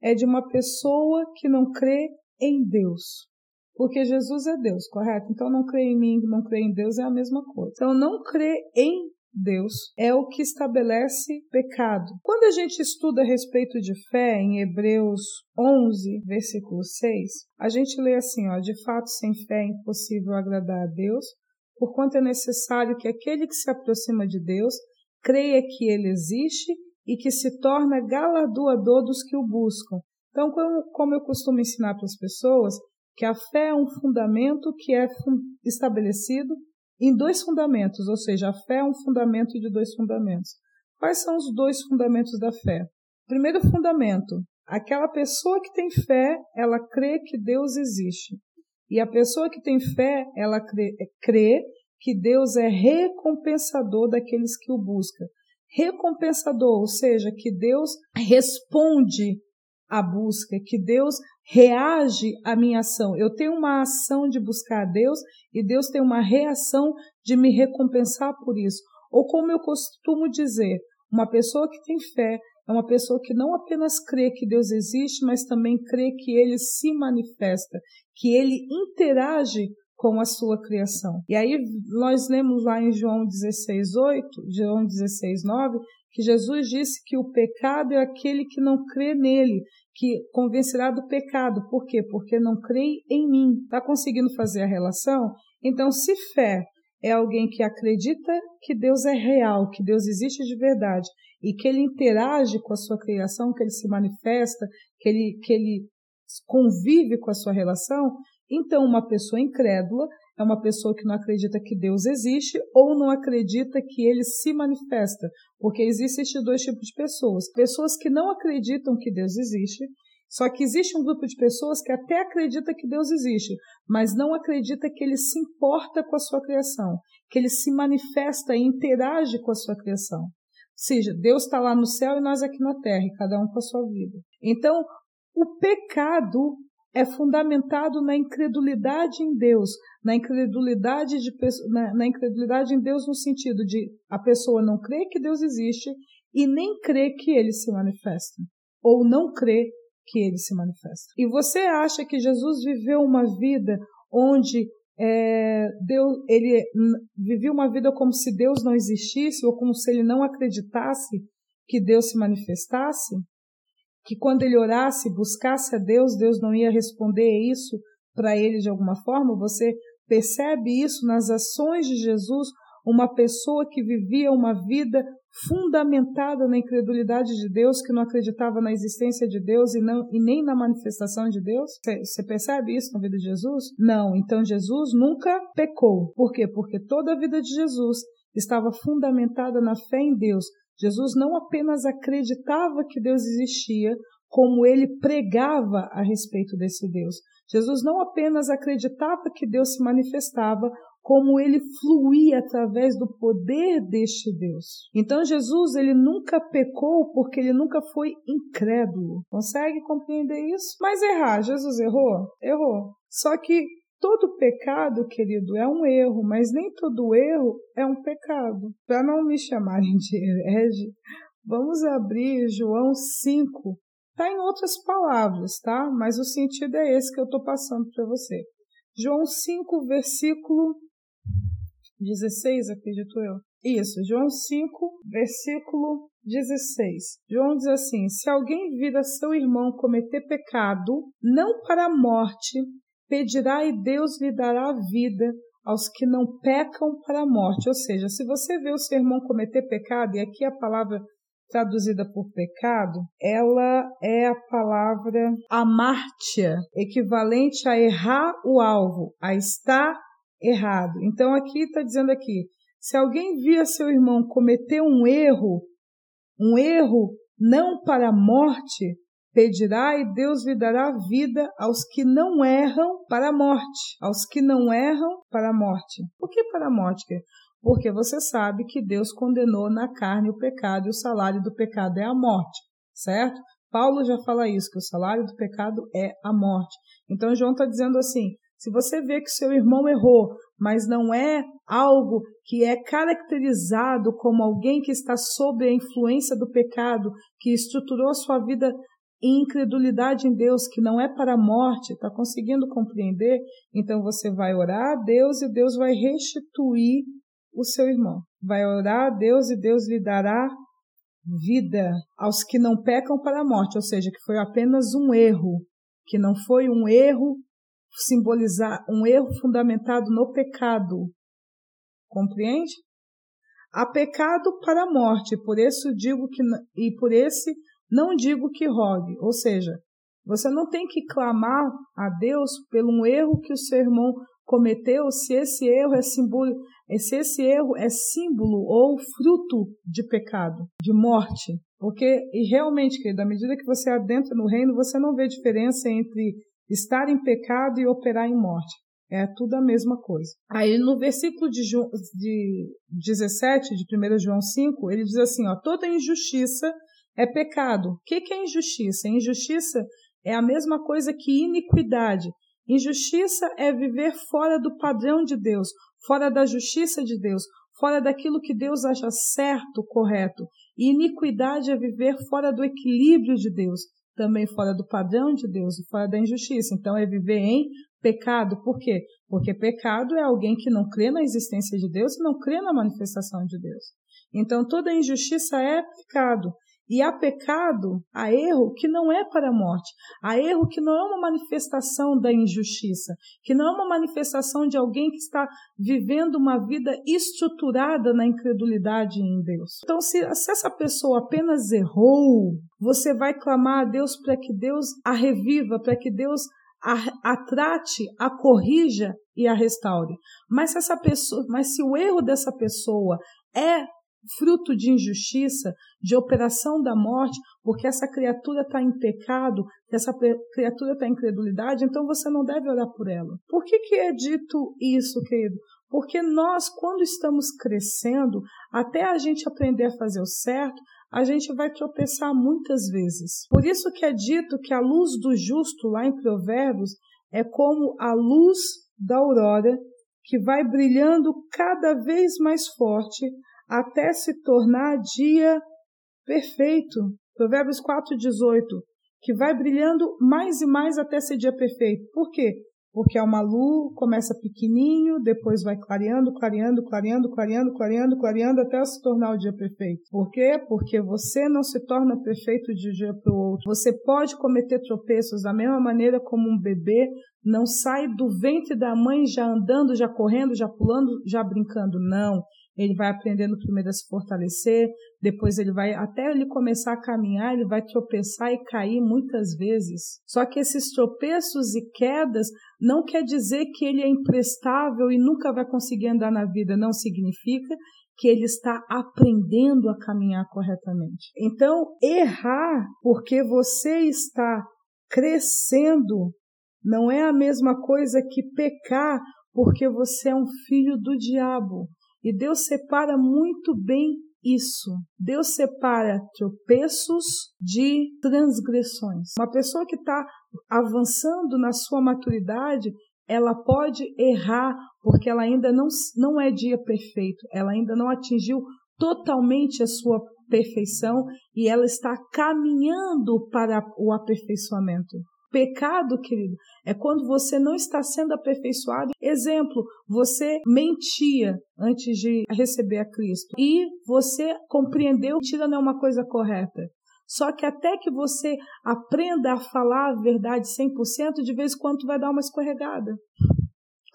é de uma pessoa que não crê em Deus. Porque Jesus é Deus, correto? Então não crê em mim, não crê em Deus é a mesma coisa. Então não crê em Deus é o que estabelece pecado. Quando a gente estuda a respeito de fé em Hebreus 11, versículo 6, a gente lê assim, ó, de fato sem fé é impossível agradar a Deus, porquanto é necessário que aquele que se aproxima de Deus creia que ele existe e que se torna galardoador dos que o buscam. Então, como, eu costumo ensinar para as pessoas, que a fé é um fundamento que é estabelecido em dois fundamentos, ou seja, a fé é um fundamento de dois fundamentos. Quais são os dois fundamentos da fé? Primeiro fundamento, aquela pessoa que tem fé, ela crê que Deus existe. E a pessoa que tem fé, ela crê, crê que Deus é recompensador daqueles que o buscam. Recompensador, ou seja, que Deus responde à busca, que Deus reage à minha ação. Eu tenho uma ação de buscar a Deus e Deus tem uma reação de me recompensar por isso. Ou como eu costumo dizer, uma pessoa que tem fé é uma pessoa que não apenas crê que Deus existe, mas também crê que ele se manifesta, que ele interage com a sua criação. E aí nós lemos lá em João 16:8, João 16:9, que Jesus disse que o pecado é aquele que não crê nele, que convencerá do pecado. Por quê? Porque não crê em mim. Está conseguindo fazer a relação? Então, se fé é alguém que acredita que Deus é real, que Deus existe de verdade e que ele interage com a sua criação, que ele se manifesta, que ele, que ele convive com a sua relação, então uma pessoa incrédula é uma pessoa que não acredita que Deus existe ou não acredita que ele se manifesta. Porque existem esses dois tipos de pessoas. Pessoas que não acreditam que Deus existe, só que existe um grupo de pessoas que até acredita que Deus existe, mas não acredita que ele se importa com a sua criação, que ele se manifesta e interage com a sua criação. Ou seja, Deus está lá no céu e nós aqui na terra, e cada um com a sua vida. Então, o pecado é fundamentado na incredulidade em Deus, na incredulidade de na, na incredulidade em Deus no sentido de a pessoa não crê que Deus existe e nem crê que ele se manifesta, ou não crê que ele se manifesta. E você acha que Jesus viveu uma vida onde é, Deus, ele vivia uma vida como se Deus não existisse ou como se ele não acreditasse que Deus se manifestasse? Que quando ele orasse, buscasse a Deus, Deus não ia responder isso para ele de alguma forma? Você percebe isso nas ações de Jesus? Uma pessoa que vivia uma vida fundamentada na incredulidade de Deus, que não acreditava na existência de Deus e, não, e nem na manifestação de Deus? Você percebe isso na vida de Jesus? Não. Então Jesus nunca pecou. Por quê? Porque toda a vida de Jesus estava fundamentada na fé em Deus. Jesus não apenas acreditava que Deus existia, como ele pregava a respeito desse Deus. Jesus não apenas acreditava que Deus se manifestava, como ele fluía através do poder deste Deus. Então Jesus, ele nunca pecou porque ele nunca foi incrédulo. Consegue compreender isso? Mas errar, Jesus errou? Errou. Só que todo pecado, querido, é um erro, mas nem todo erro é um pecado. Para não me chamarem de herege, vamos abrir João 5. Está em outras palavras, tá? Mas o sentido é esse que eu estou passando para você. João 5, versículo 16, acredito eu. Isso, João 5, versículo 16. João diz assim: Se alguém vir a seu irmão cometer pecado, não para a morte, pedirá e Deus lhe dará vida aos que não pecam para a morte. Ou seja, se você vê o seu irmão cometer pecado, e aqui a palavra traduzida por pecado, ela é a palavra amártia, equivalente a errar o alvo, a estar errado. Então aqui está dizendo aqui, se alguém via seu irmão cometer um erro, um erro não para a morte, pedirá e Deus lhe dará vida aos que não erram para a morte, aos que não erram para a morte. Por que para a morte? Porque você sabe que Deus condenou na carne o pecado e o salário do pecado é a morte, certo? Paulo já fala isso, que o salário do pecado é a morte. Então João está dizendo assim: se você vê que seu irmão errou, mas não é algo que é caracterizado como alguém que está sob a influência do pecado, que estruturou a sua vida incredulidade em Deus, que não é para a morte, está conseguindo compreender? Então você vai orar a Deus e Deus vai restituir o seu irmão. Vai orar a Deus e Deus lhe dará vida aos que não pecam para a morte, ou seja, que foi apenas um erro, que não foi um erro simbolizar um erro fundamentado no pecado. Compreende? Há pecado para a morte, por isso digo que e por esse não digo que rogue, ou seja, você não tem que clamar a Deus pelo um erro que o seu irmão cometeu, se esse erro é símbolo, se esse erro é símbolo ou fruto de pecado, de morte. Porque, e realmente, querido, à medida que você adentra no reino, você não vê diferença entre estar em pecado e operar em morte. É tudo a mesma coisa. Aí no versículo de, de 17 de 1 João 5, ele diz assim: ó, toda injustiça é pecado. O que, é injustiça? Injustiça é a mesma coisa que iniquidade. Injustiça é viver fora do padrão de Deus, fora da justiça de Deus, fora daquilo que Deus acha certo, correto. E iniquidade é viver fora do equilíbrio de Deus também fora do padrão de Deus e fora da injustiça. Então é viver em pecado. Por quê? Porque pecado é alguém que não crê na existência de Deus e não crê na manifestação de Deus. Então toda injustiça é pecado. E há pecado, há erro que não é para a morte. Há erro que não é uma manifestação da injustiça, que não é uma manifestação de alguém que está vivendo uma vida estruturada na incredulidade em Deus. Então, se, se essa pessoa apenas errou, você vai clamar a Deus para que Deus a reviva, para que Deus a, a, trate, a corrija e a restaure. Mas se essa pessoa, mas se o erro dessa pessoa é fruto de injustiça, de operação da morte, porque essa criatura está em pecado, essa criatura está em incredulidade, então você não deve orar por ela. Por que, que é dito isso, querido? Porque nós, quando estamos crescendo, até a gente aprender a fazer o certo, a gente vai tropeçar muitas vezes. Por isso que é dito que a luz do justo, lá em Provérbios, é como a luz da aurora, que vai brilhando cada vez mais forte até se tornar dia perfeito. Provérbios 4,18, que vai brilhando mais e mais até ser dia perfeito. Por quê? porque é uma luz, começa pequenininho, depois vai clareando, clareando, clareando, clareando, clareando, clareando, até se tornar o dia perfeito. Por quê? Porque você não se torna perfeito de um dia para o outro. Você pode cometer tropeços da mesma maneira como um bebê não sai do ventre da mãe já andando, já correndo, já pulando, já brincando. Não. Ele vai aprendendo primeiro a se fortalecer, depois ele vai, até ele começar a caminhar, ele vai tropeçar e cair muitas vezes. Só que esses tropeços e quedas não quer dizer que ele é imprestável e nunca vai conseguir andar na vida. Não significa que ele está aprendendo a caminhar corretamente. Então, errar porque você está crescendo não é a mesma coisa que pecar porque você é um filho do diabo. E Deus separa muito bem isso. Deus separa tropeços de transgressões. Uma pessoa que está avançando na sua maturidade, ela pode errar porque ela ainda não, não é dia perfeito, ela ainda não atingiu totalmente a sua perfeição e ela está caminhando para o aperfeiçoamento. Pecado, querido, é quando você não está sendo aperfeiçoado. Exemplo, você mentia antes de receber a Cristo e você compreendeu que mentira não é uma coisa correta. Só que até que você aprenda a falar a verdade 100%, de vez em quando vai dar uma escorregada.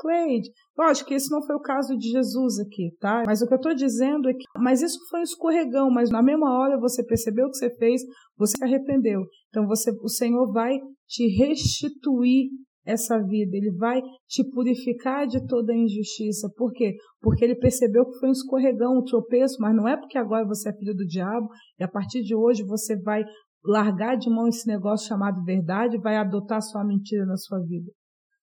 Cleide, lógico que esse não foi o caso de Jesus aqui, tá? Mas o que eu estou dizendo é que, mas isso foi um escorregão, mas na mesma hora você percebeu o que você fez, você se arrependeu. Então você, o Senhor vai te restituir essa vida, ele vai te purificar de toda a injustiça. Por quê? Porque ele percebeu que foi um escorregão, um tropeço, mas não é porque agora você é filho do diabo e a partir de hoje você vai largar de mão esse negócio chamado verdade vai adotar sua mentira na sua vida.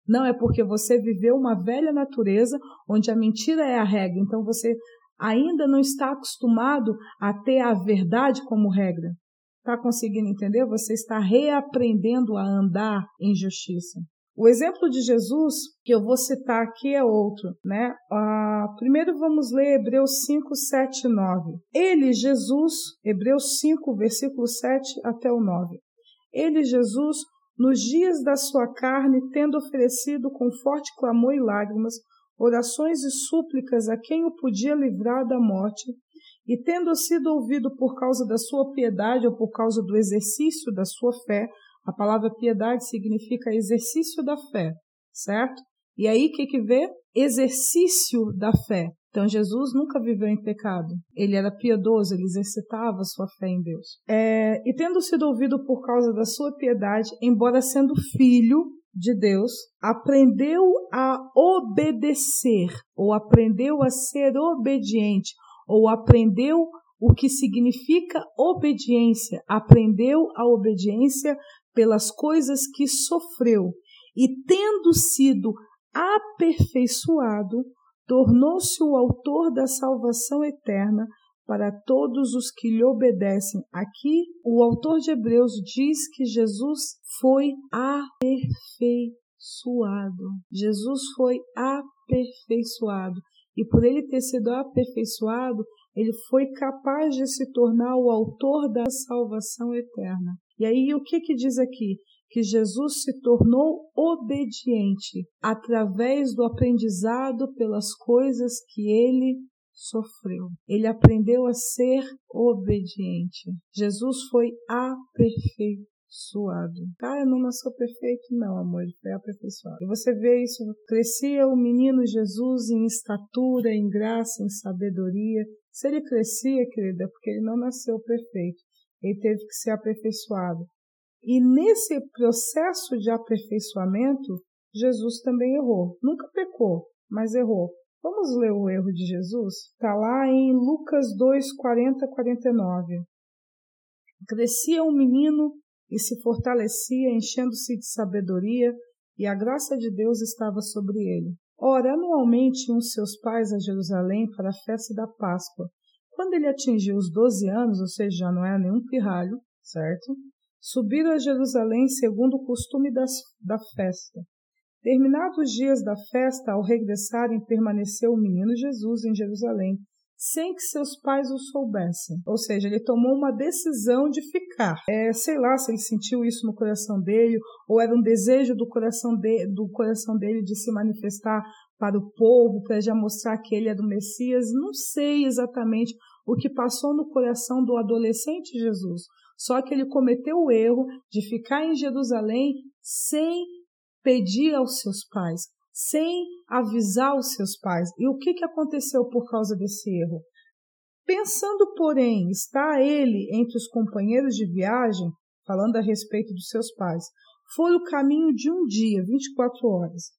Não, é porque você viveu uma velha natureza onde a mentira é a regra. Então você ainda não está acostumado a ter a verdade como regra. Está conseguindo entender? Você está reaprendendo a andar em justiça. O exemplo de Jesus que eu vou citar aqui é outro, né? Uh, primeiro vamos ler Hebreus 5, 7 e 9. Ele, Jesus, Hebreus 5, versículo 7 até o 9. Ele, Jesus, nos dias da sua carne, tendo oferecido com forte clamor e lágrimas, orações e súplicas a quem o podia livrar da morte, e tendo sido ouvido por causa da sua piedade ou por causa do exercício da sua fé, a palavra piedade significa exercício da fé, certo? E aí o que, que vê? Exercício da fé. Então Jesus nunca viveu em pecado. Ele era piedoso, ele exercitava sua fé em Deus. É, e tendo sido ouvido por causa da sua piedade, embora sendo filho de Deus, aprendeu a obedecer, ou aprendeu a ser obediente, ou aprendeu o que significa obediência, aprendeu a obediência pelas coisas que sofreu, e tendo sido aperfeiçoado, tornou-se o autor da salvação eterna para todos os que lhe obedecem. Aqui, o autor de Hebreus diz que Jesus foi aperfeiçoado. Jesus foi aperfeiçoado. E por ele ter sido aperfeiçoado, ele foi capaz de se tornar o autor da salvação eterna. E aí, o que que diz aqui? Que Jesus se tornou obediente através do aprendizado pelas coisas que ele sofreu. Ele aprendeu a ser obediente. Jesus foi aperfeiçoado. Cara, não nasceu perfeito, não, amor, ele foi aperfeiçoado. E você vê isso, crescia o menino Jesus em estatura, em graça, em sabedoria. Se ele crescia, querida, é porque ele não nasceu perfeito. Ele teve que ser aperfeiçoado. E nesse processo de aperfeiçoamento, Jesus também errou. Nunca pecou, mas errou. Vamos ler o erro de Jesus? Está lá em Lucas 2, 40, 49. Crescia um menino e se fortalecia, enchendo-se de sabedoria, e a graça de Deus estava sobre ele. Ora, anualmente iam seus pais a Jerusalém para a festa da Páscoa. Quando ele atingiu os 12 anos, ou seja, já não era nenhum pirralho, certo? Subiram a Jerusalém segundo o costume das, da festa. Terminados os dias da festa, ao regressarem, permaneceu o menino Jesus em Jerusalém, sem que seus pais o soubessem. Ou seja, ele tomou uma decisão de ficar. É, sei lá se ele sentiu isso no coração dele, ou era um desejo do coração, de, do coração dele de se manifestar para o povo, para já mostrar que ele é do Messias. Não sei exatamente o que passou no coração do adolescente Jesus. Só que ele cometeu o erro de ficar em Jerusalém sem pedir aos seus pais, sem avisar os seus pais. E o que, que aconteceu por causa desse erro? Pensando, porém, está ele entre os companheiros de viagem, falando a respeito dos seus pais, foi o caminho de um dia, 24 horas.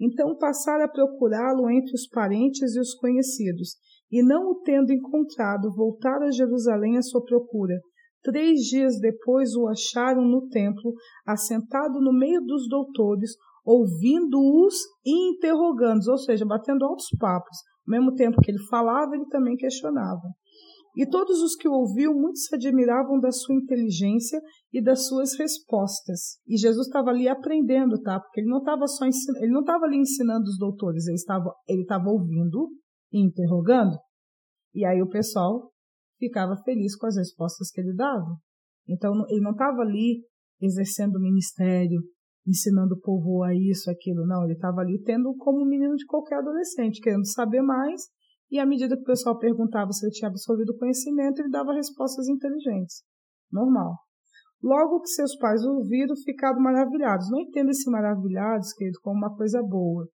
Então passaram a procurá-lo entre os parentes e os conhecidos, e não o tendo encontrado, voltaram a Jerusalém à sua procura. Três dias depois o acharam no templo, assentado no meio dos doutores, ouvindo-os e interrogando, ou seja, batendo altos papos. Ao mesmo tempo que ele falava, ele também questionava. E todos os que o ouviam, muitos se admiravam da sua inteligência e das suas respostas. E Jesus estava ali aprendendo, tá? Porque ele não estava só ele não estava ali ensinando os doutores, ele estava, ele estava ouvindo e interrogando. E aí o pessoal ficava feliz com as respostas que ele dava. Então ele não estava ali exercendo o ministério, ensinando o povo a isso, aquilo. Não, ele estava ali tendo como um menino de qualquer adolescente, querendo saber mais, e à medida que o pessoal perguntava se ele tinha absorvido o conhecimento, ele dava respostas inteligentes. Normal. Logo que seus pais ouviram, ficaram maravilhados. Não entenda esse maravilhados, querido, como uma coisa boa.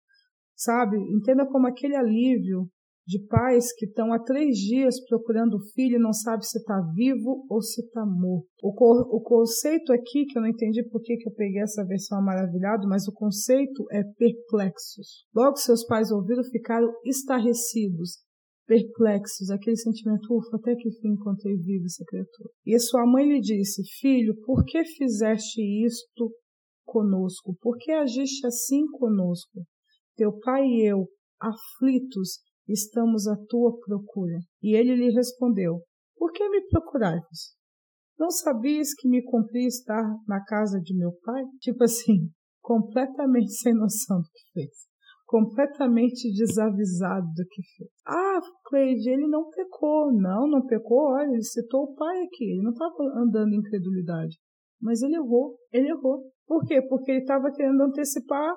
Sabe? Entenda como aquele alívio de pais que estão há três dias procurando o filho e não sabe se está vivo ou se está morto. O, o, conceito aqui, que eu não entendi por que, que eu peguei essa versão maravilhado, mas o conceito é perplexos. Logo seus pais ouviram, ficaram estarrecidos, perplexos, aquele sentimento, ufa, até que fim encontrei vivo essa criatura. E sua mãe lhe disse, filho, por que fizeste isto conosco? Por que agiste assim conosco? Teu pai e eu, aflitos, estamos à tua procura. E ele lhe respondeu, por que me procurais? Não sabias que me cumpri estar na casa de meu pai? Tipo assim, completamente sem noção do que fez. Completamente desavisado do que fez. Ah, Cleide, ele não pecou. Não, não pecou. Olha, ele citou o pai aqui. Ele não estava andando em credulidade. Mas ele errou. Ele errou. Por quê? Porque ele estava querendo antecipar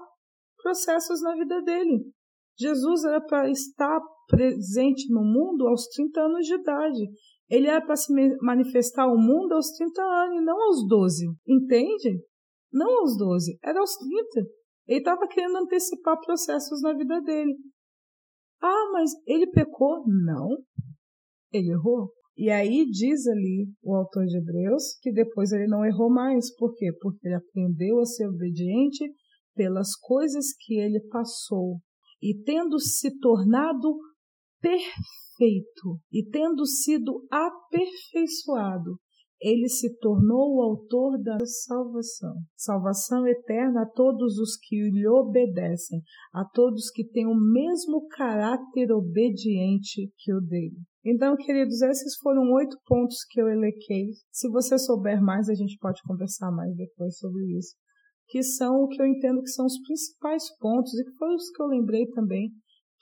processos na vida dele. Jesus era para estar presente no mundo aos 30 anos de idade. Ele era para se manifestar ao mundo aos 30 anos, e não aos 12. Entende? Não aos 12, era aos 30. Ele estava querendo antecipar processos na vida dele. Ah, mas ele pecou? Não. Ele errou. E aí diz ali o autor de Hebreus que depois ele não errou mais. Por quê? Porque ele aprendeu a ser obediente pelas coisas que ele passou e tendo se tornado perfeito e tendo sido aperfeiçoado, ele se tornou o autor da salvação. Salvação eterna a todos os que lhe obedecem, a todos que têm o mesmo caráter obediente que o dele. Então, queridos, esses foram oito pontos que eu elequei. Se você souber mais, a gente pode conversar mais depois sobre isso que são o que eu entendo que são os principais pontos, e que foram os que eu lembrei também,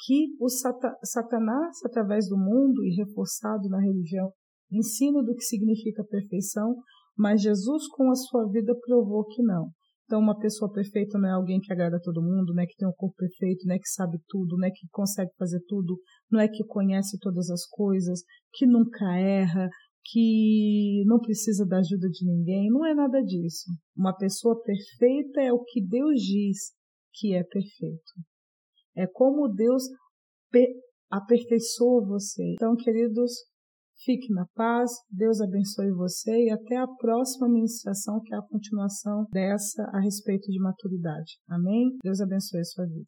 que o Satanás, através do mundo e reforçado na religião, ensina do que significa perfeição, mas Jesus, com a sua vida, provou que não. Então, uma pessoa perfeita não é alguém que agrada todo mundo, não é que tem um corpo perfeito, não é que sabe tudo, não é que consegue fazer tudo, não é que conhece todas as coisas, que nunca erra, que não precisa da ajuda de ninguém, não é nada disso. Uma pessoa perfeita é o que Deus diz que é perfeito. É como Deus aperfeiçoa você. Então, queridos, fique na paz, Deus abençoe você e até a próxima ministração, que é a continuação dessa a respeito de maturidade. Amém? Deus abençoe a sua vida.